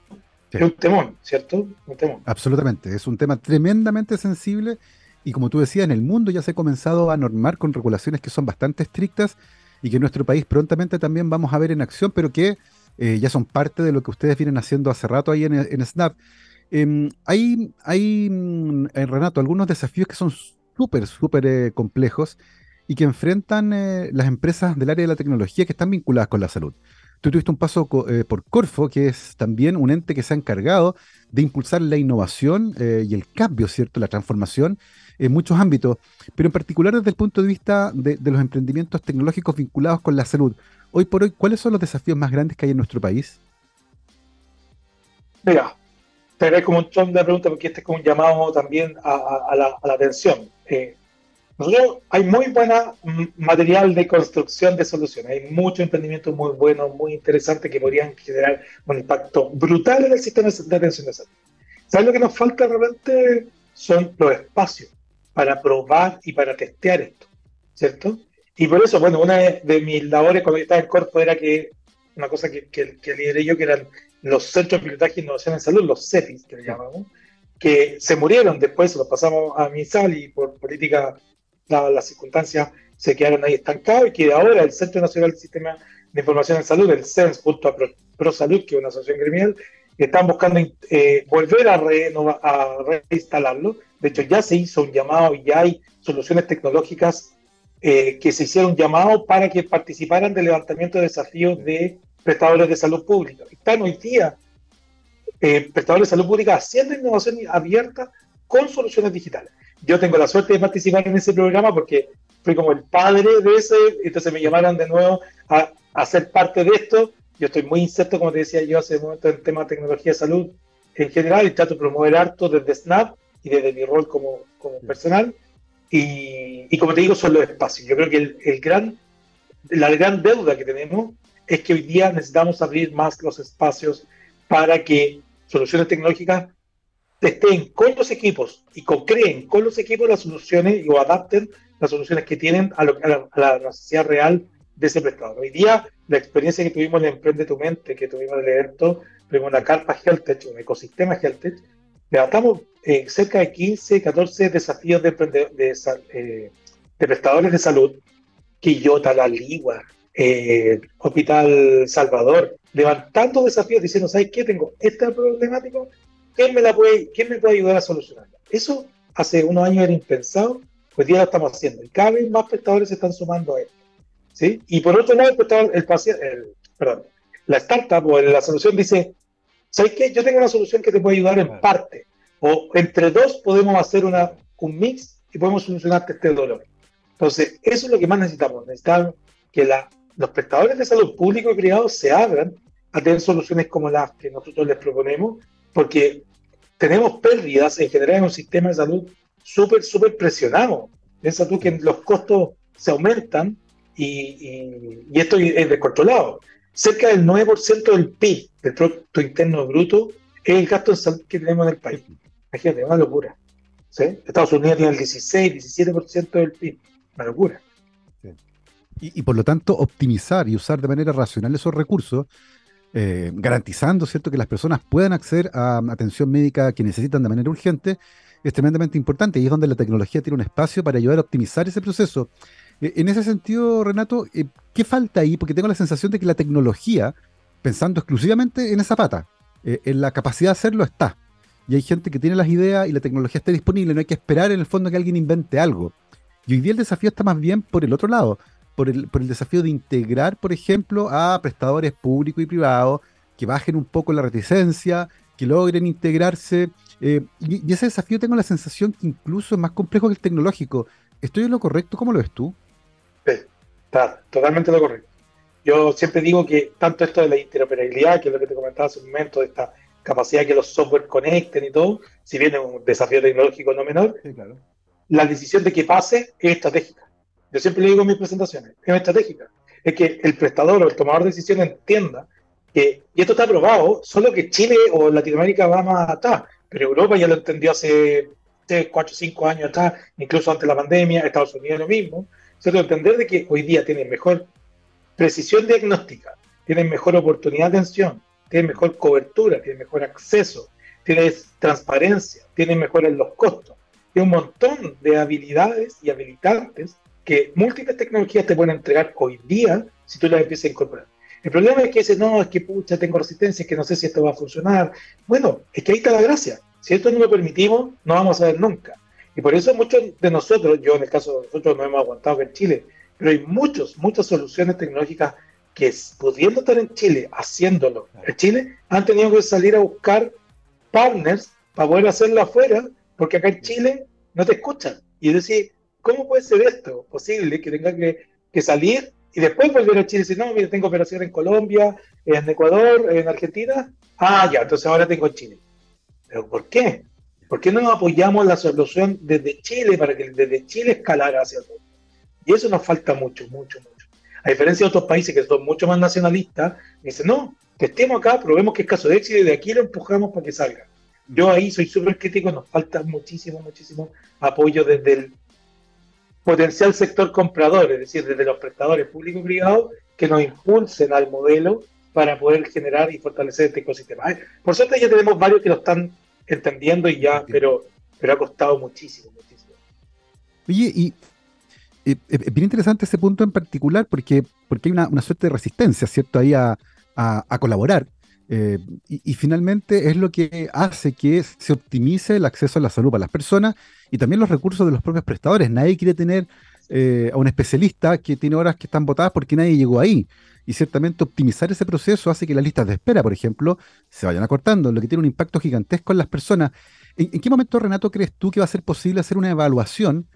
es un temón, ¿cierto? Un temón. Absolutamente, es un tema tremendamente sensible y como tú decías, en el mundo ya se ha comenzado a normar con regulaciones que son bastante estrictas y que en nuestro país prontamente también vamos a ver en acción, pero que eh, ya son parte de lo que ustedes vienen haciendo hace rato ahí en, Snap. Em, hay, hay mm, Renato, algunos desafíos que son súper, súper complejos y que enfrentan eh, las empresas del área de la tecnología que están vinculadas con la salud. Tú tuviste un paso eh, por Corfo, que es también un ente que se ha encargado de impulsar la innovación eh, y el cambio, ¿cierto? La transformación en muchos ámbitos, pero en particular desde el punto de vista de, los emprendimientos tecnológicos vinculados con la salud. Hoy por hoy, ¿cuáles son los desafíos más grandes que hay en nuestro país? Mira, te agradezco un montón de preguntas porque este es como un llamado también a, la, atención. Nosotros hay muy buena material de construcción de soluciones, hay muchos emprendimientos muy buenos, muy interesantes que podrían generar un impacto brutal en el sistema de atención de salud. ¿Sabes lo que nos falta realmente? Son los espacios para probar y para testear esto, ¿cierto? Y por eso, bueno, una de, mis labores cuando yo estaba en Corpo era que una cosa que, que, lideré yo, que eran los Centros de Pilotaje e Innovación en Salud, los CEPIs, que le llamamos, que se murieron después, los pasamos a MISAL y por política las circunstancias, se quedaron ahí estancados y que ahora el Centro Nacional del Sistema de Información en Salud, el CENS, junto a ProSalud, que es una asociación gremial, están buscando eh, volver a, a reinstalarlo. De hecho, ya se hizo un llamado y ya hay soluciones tecnológicas eh, que se hicieron llamado para que participaran del levantamiento de desafíos de prestadores de salud pública. Están hoy día eh, prestadores de salud pública haciendo innovación abierta con soluciones digitales. Yo tengo la suerte de participar en ese programa porque fui como el padre de ese, entonces me llamaron de nuevo a, a ser parte de esto. Yo estoy muy inserto, como te decía yo hace un momento, en el tema de tecnología de salud en general y trato de promover harto desde SNAP y desde mi rol como, como personal. Y, y, como te digo, son los espacios. Yo creo que el, el, gran, la gran deuda que tenemos es que hoy día necesitamos abrir más los espacios para que soluciones tecnológicas estén con los equipos y co-creen con los equipos las soluciones o adapten las soluciones que tienen a, la, necesidad real de ese prestador. Hoy día, la experiencia que tuvimos en Emprende tu Mente, que tuvimos en el evento, tuvimos una carpa HealthTech, un ecosistema HealthTech, levantamos eh, cerca de 15, 14 desafíos de, de, eh, de prestadores de salud, Quillota, La Ligua, eh, Hospital Salvador, levantando desafíos diciendo, ¿sabes qué? Tengo este problemático, ¿quién me, la puede, ¿quién me puede ayudar a solucionarlo? Eso hace unos años era impensado, pues día lo estamos haciendo. Y cada vez más prestadores se están sumando a esto. ¿sí? Y por otro lado, el, el, perdón, la startup o la solución dice, ¿sabes qué? Yo tengo una solución que te puede ayudar en parte. O entre dos podemos hacer una, un mix y podemos solucionarte este dolor. Entonces, eso es lo que más necesitamos. Necesitamos que la, los prestadores de salud públicos y privados se abran a tener soluciones como las que nosotros les proponemos, porque tenemos pérdidas en general en un sistema de salud súper, súper presionado. Piensa tú que los costos se aumentan y, esto es descontrolado. Cerca del 9% del PIB, del Producto Interno Bruto, es el gasto de salud que tenemos en el país. Imagínate, una locura. Estados Unidos tiene el 16, 17% del PIB. Una locura. Y, y, por lo tanto, optimizar y usar de manera racional esos recursos eh, garantizando ¿cierto? que las personas puedan acceder a atención médica que necesitan de manera urgente, es tremendamente importante y es donde la tecnología tiene un espacio para ayudar a optimizar ese proceso. Eh, en ese sentido, Renato, eh, ¿qué falta ahí? Porque tengo la sensación de que la tecnología, pensando exclusivamente en esa pata, en la capacidad de hacerlo está. Y hay gente que tiene las ideas y la tecnología está disponible, no hay que esperar en el fondo que alguien invente algo. Y hoy día el desafío está más bien por el otro lado, por el, desafío de integrar, por ejemplo, a prestadores públicos y privados que bajen un poco la reticencia, que logren integrarse. Eh, y, ese desafío tengo la sensación que incluso es más complejo que el tecnológico. ¿Estoy en lo correcto? ¿Cómo lo ves tú? Sí, está totalmente lo correcto. Yo siempre digo que tanto esto de la interoperabilidad, que es lo que te comentaba hace un momento, de esta capacidad que los software conecten y todo, si bien es un desafío tecnológico no menor, la decisión de que pase es estratégica. Yo siempre le digo en mis presentaciones, es estratégica. Es que el prestador o el tomador de decisiones entienda que, y esto está aprobado, solo que Chile o Latinoamérica va más atrás, pero Europa ya lo entendió hace 3, 4, 5 años atrás, incluso antes de la pandemia, Estados Unidos lo mismo. ¿cierto? Entender de que hoy día tienen mejor precisión diagnóstica, tienen mejor oportunidad de atención, tienen mejor cobertura, tienen mejor acceso, tienen transparencia, tienen mejores los costos. Hay un montón de habilidades y habilitantes que múltiples tecnologías te pueden entregar hoy día si tú las empiezas a incorporar. El problema es que dices, no, es que pucha, tengo resistencia, es que no sé si esto va a funcionar. Bueno, es que ahí está la gracia. Si esto no lo permitimos, no vamos a ver nunca. Y por eso muchos de nosotros, yo en el caso de nosotros no hemos aguantado que en Chile, pero hay muchos, muchas soluciones tecnológicas que pudiendo estar en Chile, haciéndolo en Chile, han tenido que salir a buscar partners para poder hacerlo afuera, porque acá en Chile no te escuchan. Y decir, ¿cómo puede ser esto posible que tenga que, salir y después volver a Chile y decir, no, mira, tengo operación en Colombia, en Ecuador, en Argentina? Ah, ya, entonces ahora tengo en Chile. ¿Pero por qué? ¿Por qué no nos apoyamos la solución desde Chile para que desde Chile escalara hacia todo? Y eso nos falta mucho, mucho, mucho. A diferencia de otros países que son mucho más nacionalistas, dicen, no, que estemos acá, probemos que es caso de éxito y de aquí lo empujamos para que salga. Yo ahí soy súper crítico, nos falta muchísimo, muchísimo apoyo desde el potencial sector comprador, es decir, desde los prestadores públicos y privados, que nos impulsen al modelo para poder generar y fortalecer este ecosistema. Por suerte ya tenemos varios que lo están entendiendo y ya, pero, pero ha costado muchísimo, muchísimo. Oye, y es bien interesante ese punto en particular porque, porque hay una, suerte de resistencia, ¿cierto? Ahí a, colaborar. Eh, y, finalmente es lo que hace que se optimice el acceso a la salud para las personas y también los recursos de los propios prestadores. Nadie quiere tener eh, a un especialista que tiene horas que están votadas porque nadie llegó ahí. Y ciertamente optimizar ese proceso hace que las listas de espera, por ejemplo, se vayan acortando, lo que tiene un impacto gigantesco en las personas. ¿En, qué momento, Renato, crees tú que va a ser posible hacer una evaluación,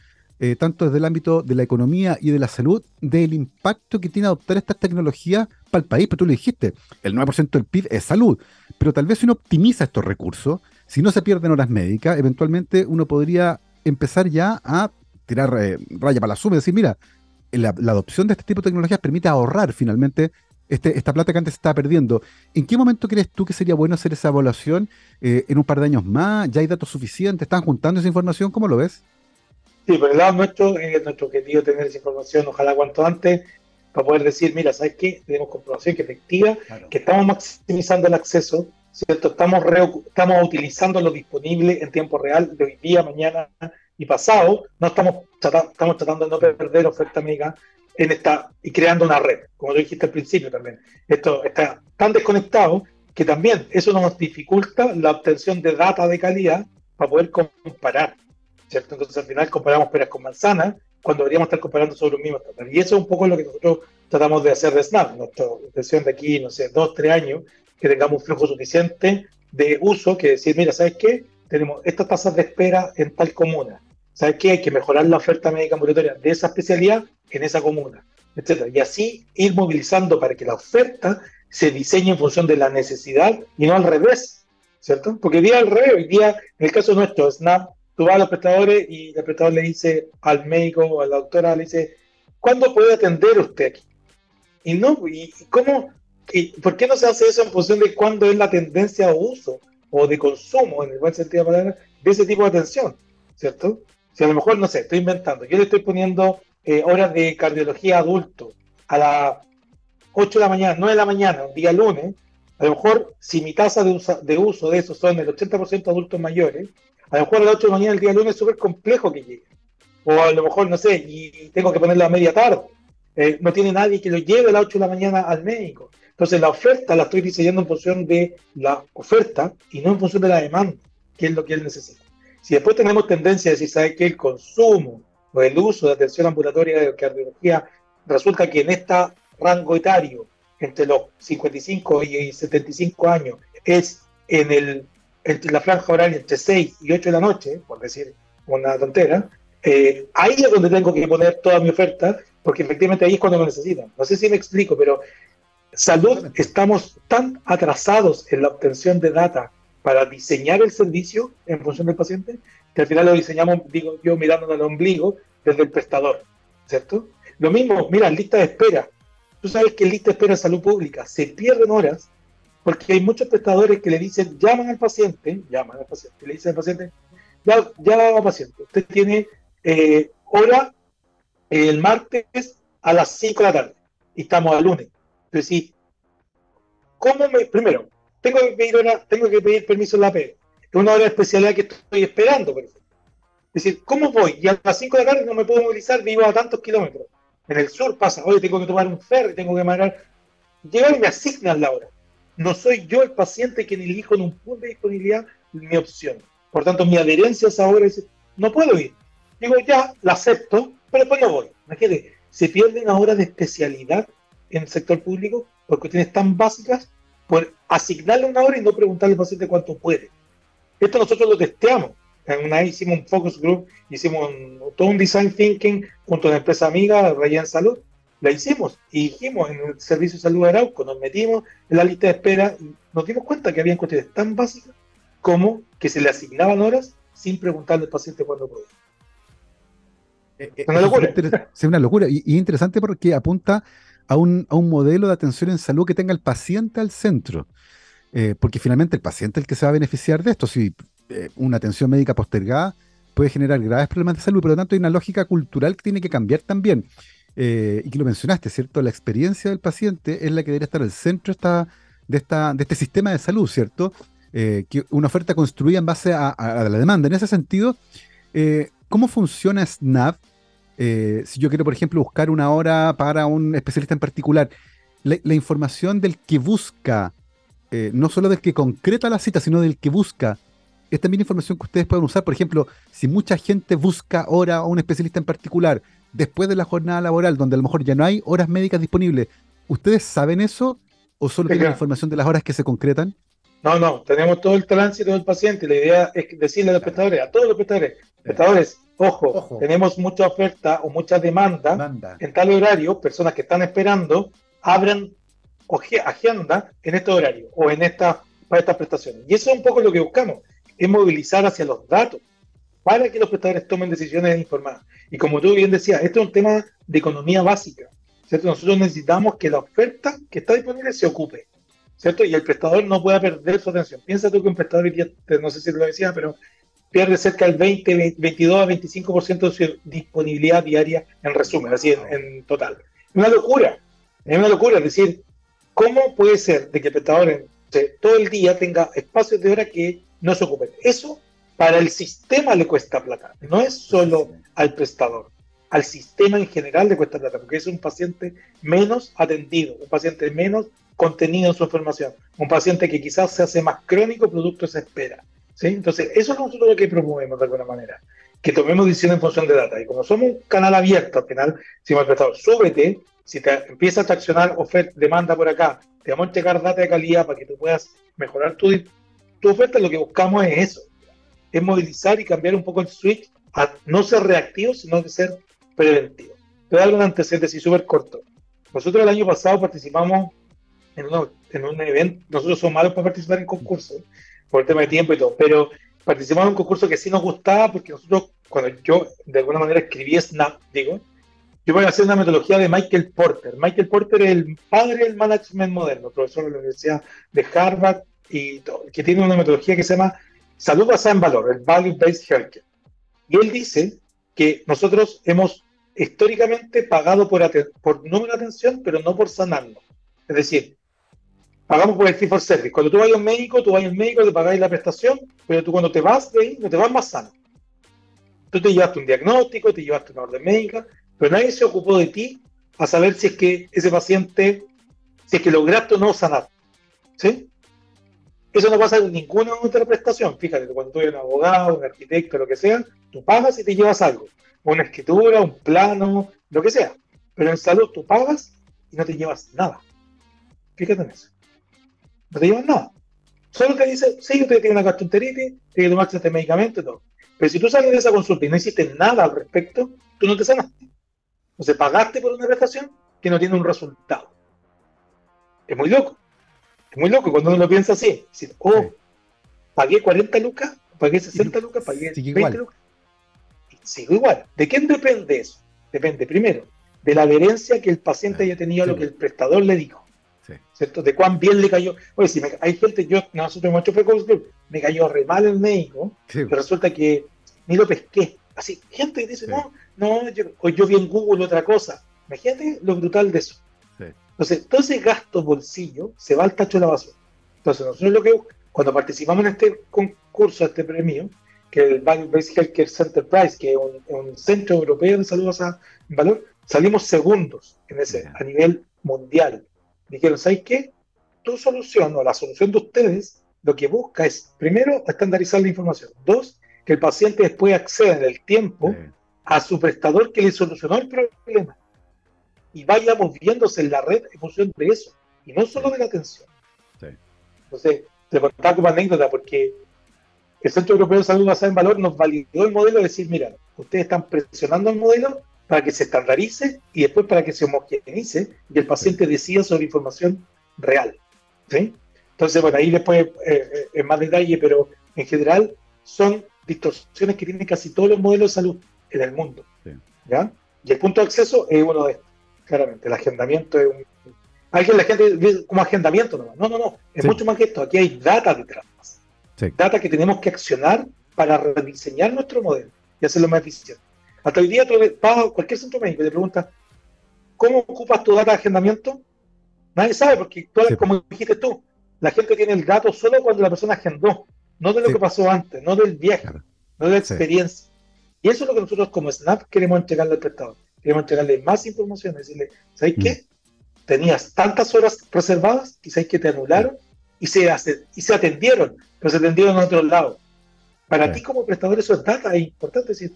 eh, tanto desde el ámbito de la economía y de la salud, del impacto que tiene adoptar estas tecnologías para el país? Pero tú lo dijiste, el 9% del PIB es salud, pero tal vez si uno optimiza estos recursos, si no se pierden horas médicas, eventualmente uno podría empezar ya a tirar eh, raya para la suma y decir, mira, la, adopción de este tipo de tecnologías permite ahorrar finalmente este, esta plata que antes se estaba perdiendo. ¿En qué momento crees tú que sería bueno hacer esa evaluación? Eh, ¿En un par de años más? ¿Ya hay datos suficientes? ¿Están juntando esa información? ¿Cómo lo ves? Sí, por el lado nuestro, es nuestro objetivo tener esa información, ojalá cuanto antes, para poder decir, mira, ¿sabes qué? Tenemos comprobación que efectiva, que estamos maximizando el acceso, ¿cierto? Estamos, estamos utilizando lo disponible en tiempo real de hoy día, mañana y pasado, no estamos, estamos tratando de no perder oferta médica en esta, y creando una red, como tú dijiste al principio también. Esto está tan desconectado que también eso nos dificulta la obtención de data de calidad para poder comparar, ¿cierto? Entonces al final comparamos peras con manzanas cuando deberíamos estar comparando sobre los mismos datos. Y eso es un poco lo que nosotros tratamos de hacer de Snap, nuestra intención de aquí, no sé, dos, tres años, que tengamos un flujo suficiente de uso, que decir, mira, ¿sabes qué? Tenemos estas tasas de espera en tal comuna, ¿Sabes qué? Hay que mejorar la oferta médica ambulatoria de esa especialidad en esa comuna, etcétera. Y así ir movilizando para que la oferta se diseñe en función de la necesidad y no al revés, ¿cierto? Porque día al revés, hoy día, en el caso nuestro, SNAP, tú vas a los prestadores y el prestador le dice al médico o a la doctora, le dice, ¿cuándo puede atender usted aquí? Y no, ¿y cómo? Y ¿Por qué no se hace eso en función de cuándo es la tendencia de uso o de consumo, en el buen sentido de la palabra, de ese tipo de atención, ¿cierto? Si a lo mejor, no sé, estoy inventando, yo le estoy poniendo eh, horas de cardiología adulto a las 8 de la mañana, 9 de la mañana, un día lunes, a lo mejor si mi tasa de, de uso de eso son el 80% adultos mayores, a lo mejor a las 8 de la mañana el día lunes es súper complejo que llegue. O a lo mejor, no sé, y tengo que ponerla a media tarde. Eh, no tiene nadie que lo lleve a las 8 de la mañana al médico. Entonces la oferta la estoy diseñando en función de la oferta y no en función de la demanda, que es lo que él necesita. Si después tenemos tendencia a decir, ¿sabe que El consumo o el uso de atención ambulatoria de cardiología resulta que en este rango etario, entre los 55 y 75 años, es en, el, la franja horaria entre 6 y 8 de la noche, por decir una tontera, eh, ahí es donde tengo que poner toda mi oferta, porque efectivamente ahí es cuando lo necesitan. No sé si me explico, pero salud estamos tan atrasados en la obtención de data para diseñar el servicio en función del paciente, que al final lo diseñamos, digo yo, mirándonos al ombligo desde el prestador, ¿cierto? Lo mismo, mira, lista de espera. Tú sabes que en lista de espera de salud pública se pierden horas porque hay muchos prestadores que le dicen, llaman al paciente, llaman al paciente, le dicen al paciente, ya, ya paciente, usted tiene eh, hora el martes a las 5 de la tarde y estamos al lunes. Entonces, ¿cómo me, primero, tengo que pedir, tengo que pedir permiso en la P. Es una hora de especialidad que estoy esperando, ejemplo. Es decir, ¿cómo voy? Y a las 5 de la tarde no me puedo movilizar, vivo a tantos kilómetros. En el sur pasa, oye, tengo que tomar un ferry, tengo que marcar. Llegan y me asignan la hora. No soy yo el paciente quien elijo en un punto de disponibilidad mi opción. Por tanto, mi adherencia a esa hora es, no puedo ir. Digo, ya, la acepto, pero después no voy. Imagínate, se pierden horas de especialidad en el sector público por cuestiones tan básicas, por asignarle una hora y no preguntarle al paciente cuánto puede. Esto nosotros lo testeamos. En una hicimos un focus group, hicimos todo un design thinking junto a una empresa amiga, Rayan Salud, la hicimos y dijimos en el servicio de salud de Arauco, nos metimos en la lista de espera y nos dimos cuenta que había cuestiones tan básicas como que se le asignaban horas sin preguntarle al paciente cuándo podía. Eh, es una locura. Es una locura y, interesante porque apunta a un, a un, modelo de atención en salud que tenga el paciente al centro. Eh, porque finalmente el paciente es el que se va a beneficiar de esto. Si eh, una atención médica postergada puede generar graves problemas de salud, por lo tanto hay una lógica cultural que tiene que cambiar también. Y que lo mencionaste, ¿cierto? La experiencia del paciente es la que debería estar al centro de, esta, de este sistema de salud, ¿cierto? que una oferta construida en base a, la demanda. En ese sentido, ¿cómo funciona SNAP eh, si yo quiero, por ejemplo, buscar una hora para un especialista en particular, la, información del que busca, eh, no solo del que concreta la cita, sino del que busca, es también información que ustedes pueden usar. Por ejemplo, si mucha gente busca hora a un especialista en particular después de la jornada laboral, donde a lo mejor ya no hay horas médicas disponibles, ¿ustedes saben eso o solo tienen información de las horas que se concretan? No, no, tenemos todo el tránsito del paciente. La idea es decirle a los prestadores, a todos los prestadores, prestadores, Ojo, tenemos mucha oferta o mucha demanda, en tal horario, personas que están esperando, abren agenda en este horario o en esta, para estas prestaciones. Y eso es un poco lo que buscamos, es movilizar hacia los datos para que los prestadores tomen decisiones informadas. Y como tú bien decías, esto es un tema de economía básica. ¿cierto? Nosotros necesitamos que la oferta que está disponible se ocupe. ¿cierto? Y el prestador no pueda perder su atención. Piensa tú que un prestador, no sé si lo decía, pero pierde cerca del 20, 22 a 25% de su disponibilidad diaria en resumen, así en, total. Es una locura, es una locura, es decir, ¿cómo puede ser de que el prestador todo el día tenga espacios de hora que no se ocupen? Eso para el sistema le cuesta plata, no es solo al prestador, al sistema en general le cuesta plata, porque es un paciente menos atendido, un paciente menos contenido en su información, un paciente que quizás se hace más crónico producto de esa espera. Entonces, eso es nosotros lo que promovemos de alguna manera, que tomemos decisiones en función de data. Y como somos un canal abierto, al final, si hemos prestado, súbete, si te empiezas a accionar oferta, demanda por acá, te vamos a entregar data de calidad para que tú puedas mejorar tu, tu oferta, lo que buscamos es eso, es movilizar y cambiar un poco el switch a no ser reactivo, sino que ser preventivo. Te voy a dar un antecedente así súper corto. Nosotros el año pasado participamos en, en un evento, nosotros somos malos para participar en concursos, por el tema de tiempo y todo, pero participamos en un concurso que sí nos gustaba porque nosotros, cuando yo de alguna manera escribí Snap, digo, yo voy a hacer una metodología de Michael Porter. Michael Porter es el padre del management moderno, profesor de la Universidad de Harvard, y todo, que tiene una metodología que se llama Salud basada en valor, el Value Based Healthcare. Y él dice que nosotros hemos históricamente pagado por, por número de atención, pero no por sanarnos. Es decir, pagamos por el fee for service. Cuando tú vas a un médico, tú vas al médico, te pagáis la prestación, pero tú cuando te vas de ahí, no te vas más sano. Tú te llevaste un diagnóstico, te llevaste una orden médica, pero nadie se ocupó de ti a saber si es que ese paciente, si es que lograste o no sanar. ¿Sí? Eso no pasa en ninguna otra prestación. Fíjate, cuando tú eres un abogado, un arquitecto, lo que sea, tú pagas y te llevas algo. Una escritura, un plano, lo que sea. Pero en salud tú pagas y no te llevas nada. Fíjate en eso no te llevan nada. Solo te dice, sí, usted tiene una gastroenteritis, tiene que tomarse este medicamento y todo. Pero si tú sales de esa consulta y no hiciste nada al respecto, tú no te sanaste. Entonces pagaste por una prestación que no tiene un resultado. Es muy loco. Es muy loco cuando uno lo piensa así. Decir, oh, pagué 40 lucas, pagué 60 lucas, pagué 20 lucas. sigo igual. ¿De quién depende eso? Depende, primero, de la adherencia que el paciente haya tenido a lo que el prestador le dijo. ¿Cierto? De cuán bien le cayó. Oye, si hay gente, yo, nosotros hemos hecho focus me cayó re mal el médico, pero resulta que ni lo pesqué. Así, gente que dice, no, no, yo, o yo vi en Google otra cosa. Imagínate lo brutal de eso. Entonces, todo ese gasto bolsillo se va al tacho de la basura. Entonces, nosotros lo que, cuando participamos en este concurso, este premio, que el Value Based Healthcare Center Prize, que es un, centro europeo de salud basada en valor, salimos segundos en ese, a nivel mundial dijeron, ¿sabes qué? Tu solución o la solución de ustedes lo que busca es, primero, estandarizar la información. Dos, que el paciente después acceda en el tiempo a su prestador que le solucionó el problema. Y vaya moviéndose en la red en función de eso, y no solo de la atención. Sí. Entonces, te contaba como anécdota porque el Centro Europeo de Salud Basada en Valor nos validó el modelo de decir, mira, ustedes están presionando el modelo para que se estandarice y después para que se homogeneice y el paciente decida sobre información real. ¿sí? Entonces, bueno, ahí después eh, eh, en más detalle, pero en general son distorsiones que tienen casi todos los modelos de salud en el mundo. ¿ya? Y el punto de acceso es uno de estos, claramente. El agendamiento es un... Alguien la gente ve como agendamiento, no, no, no, no. es mucho más que esto. Aquí hay data detrás. Data que tenemos que accionar para rediseñar nuestro modelo y hacerlo más eficiente. Hasta hoy día tú vas a cualquier centro médico y te preguntas, ¿cómo ocupas tu data de agendamiento? Nadie sabe, porque como dijiste tú, la gente tiene el dato solo cuando la persona agendó, no de lo que pasó antes, no del viaje, no de la experiencia. Y eso es lo que nosotros como Snap queremos entregarle al prestador. Queremos entregarle más información, decirle, ¿sabes qué? Mm. Tenías tantas horas reservadas y sabes que te anularon y se, y se atendieron, pero se atendieron en otro lado. Para ti como prestador eso es data, es importante decir,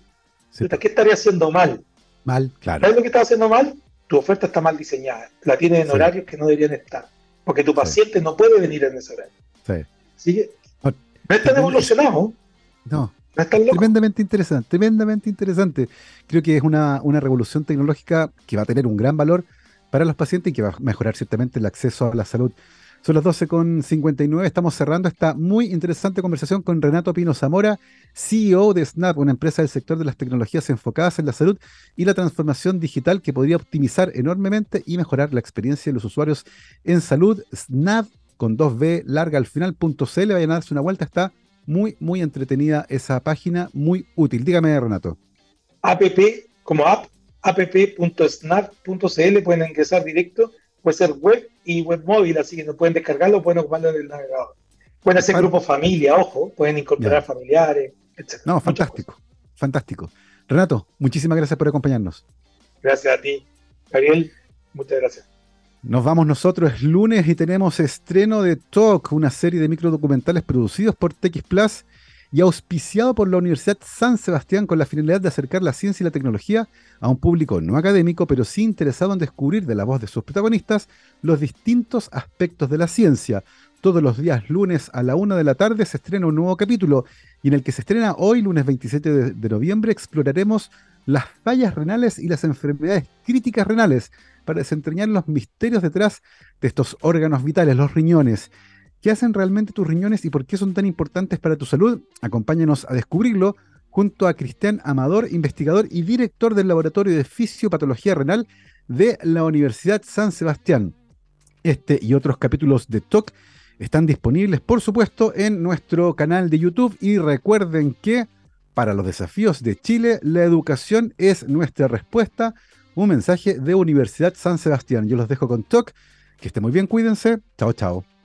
¿qué estaría haciendo mal? Mal, claro. ¿Sabes lo que está haciendo mal? Tu oferta está mal diseñada, la tienes en horarios que no deberían estar, porque tu paciente no puede venir en ese horario. Sí. ¿Sigue? No, están evolucionados. No, Tremendamente interesante, tremendamente interesante. Creo que es una, una, revolución tecnológica que va a tener un gran valor para los pacientes y que va a mejorar ciertamente el acceso a la salud son las 12.59, estamos cerrando esta muy interesante conversación con Renato Pino Zamora, CEO de Snap, una empresa del sector de las tecnologías enfocadas en la salud y la transformación digital que podría optimizar enormemente y mejorar la experiencia de los usuarios en salud. Snap con 2B larga al final.cl, vayan a darse una vuelta, está muy, muy entretenida esa página, muy útil. Dígame, Renato. App como app, app.snap.cl, pueden ingresar directo puede ser web y web móvil, así que no pueden descargarlo, pueden ocuparlo en el navegador. Pueden hacer grupos familia, ojo, pueden incorporar familiares, etc. No, fantástico, fantástico. Renato, muchísimas gracias por acompañarnos. Gracias a ti, Gabriel, muchas gracias. Nos vamos nosotros, es lunes y tenemos estreno de Talk, una serie de microdocumentales producidos por TX Plus y auspiciado por la Universidad San Sebastián con la finalidad de acercar la ciencia y la tecnología a un público no académico, pero sí interesado en descubrir de la voz de sus protagonistas los distintos aspectos de la ciencia. Todos los días lunes a la una de la tarde se estrena un nuevo capítulo y en el que se estrena hoy, lunes 27 de, de noviembre, exploraremos las fallas renales y las enfermedades críticas renales para desentrañar los misterios detrás de estos órganos vitales, los riñones. ¿Qué hacen realmente tus riñones y por qué son tan importantes para tu salud? Acompáñanos a descubrirlo junto a Cristian Amador, investigador y director del Laboratorio de Fisiopatología Renal de la Universidad San Sebastián. Este y otros capítulos de TOC están disponibles, por supuesto, en nuestro canal de YouTube y recuerden que para los desafíos de Chile, la educación es nuestra respuesta. Un mensaje de Universidad San Sebastián. Yo los dejo con TOC. Que esté muy bien, cuídense. Chao, chao.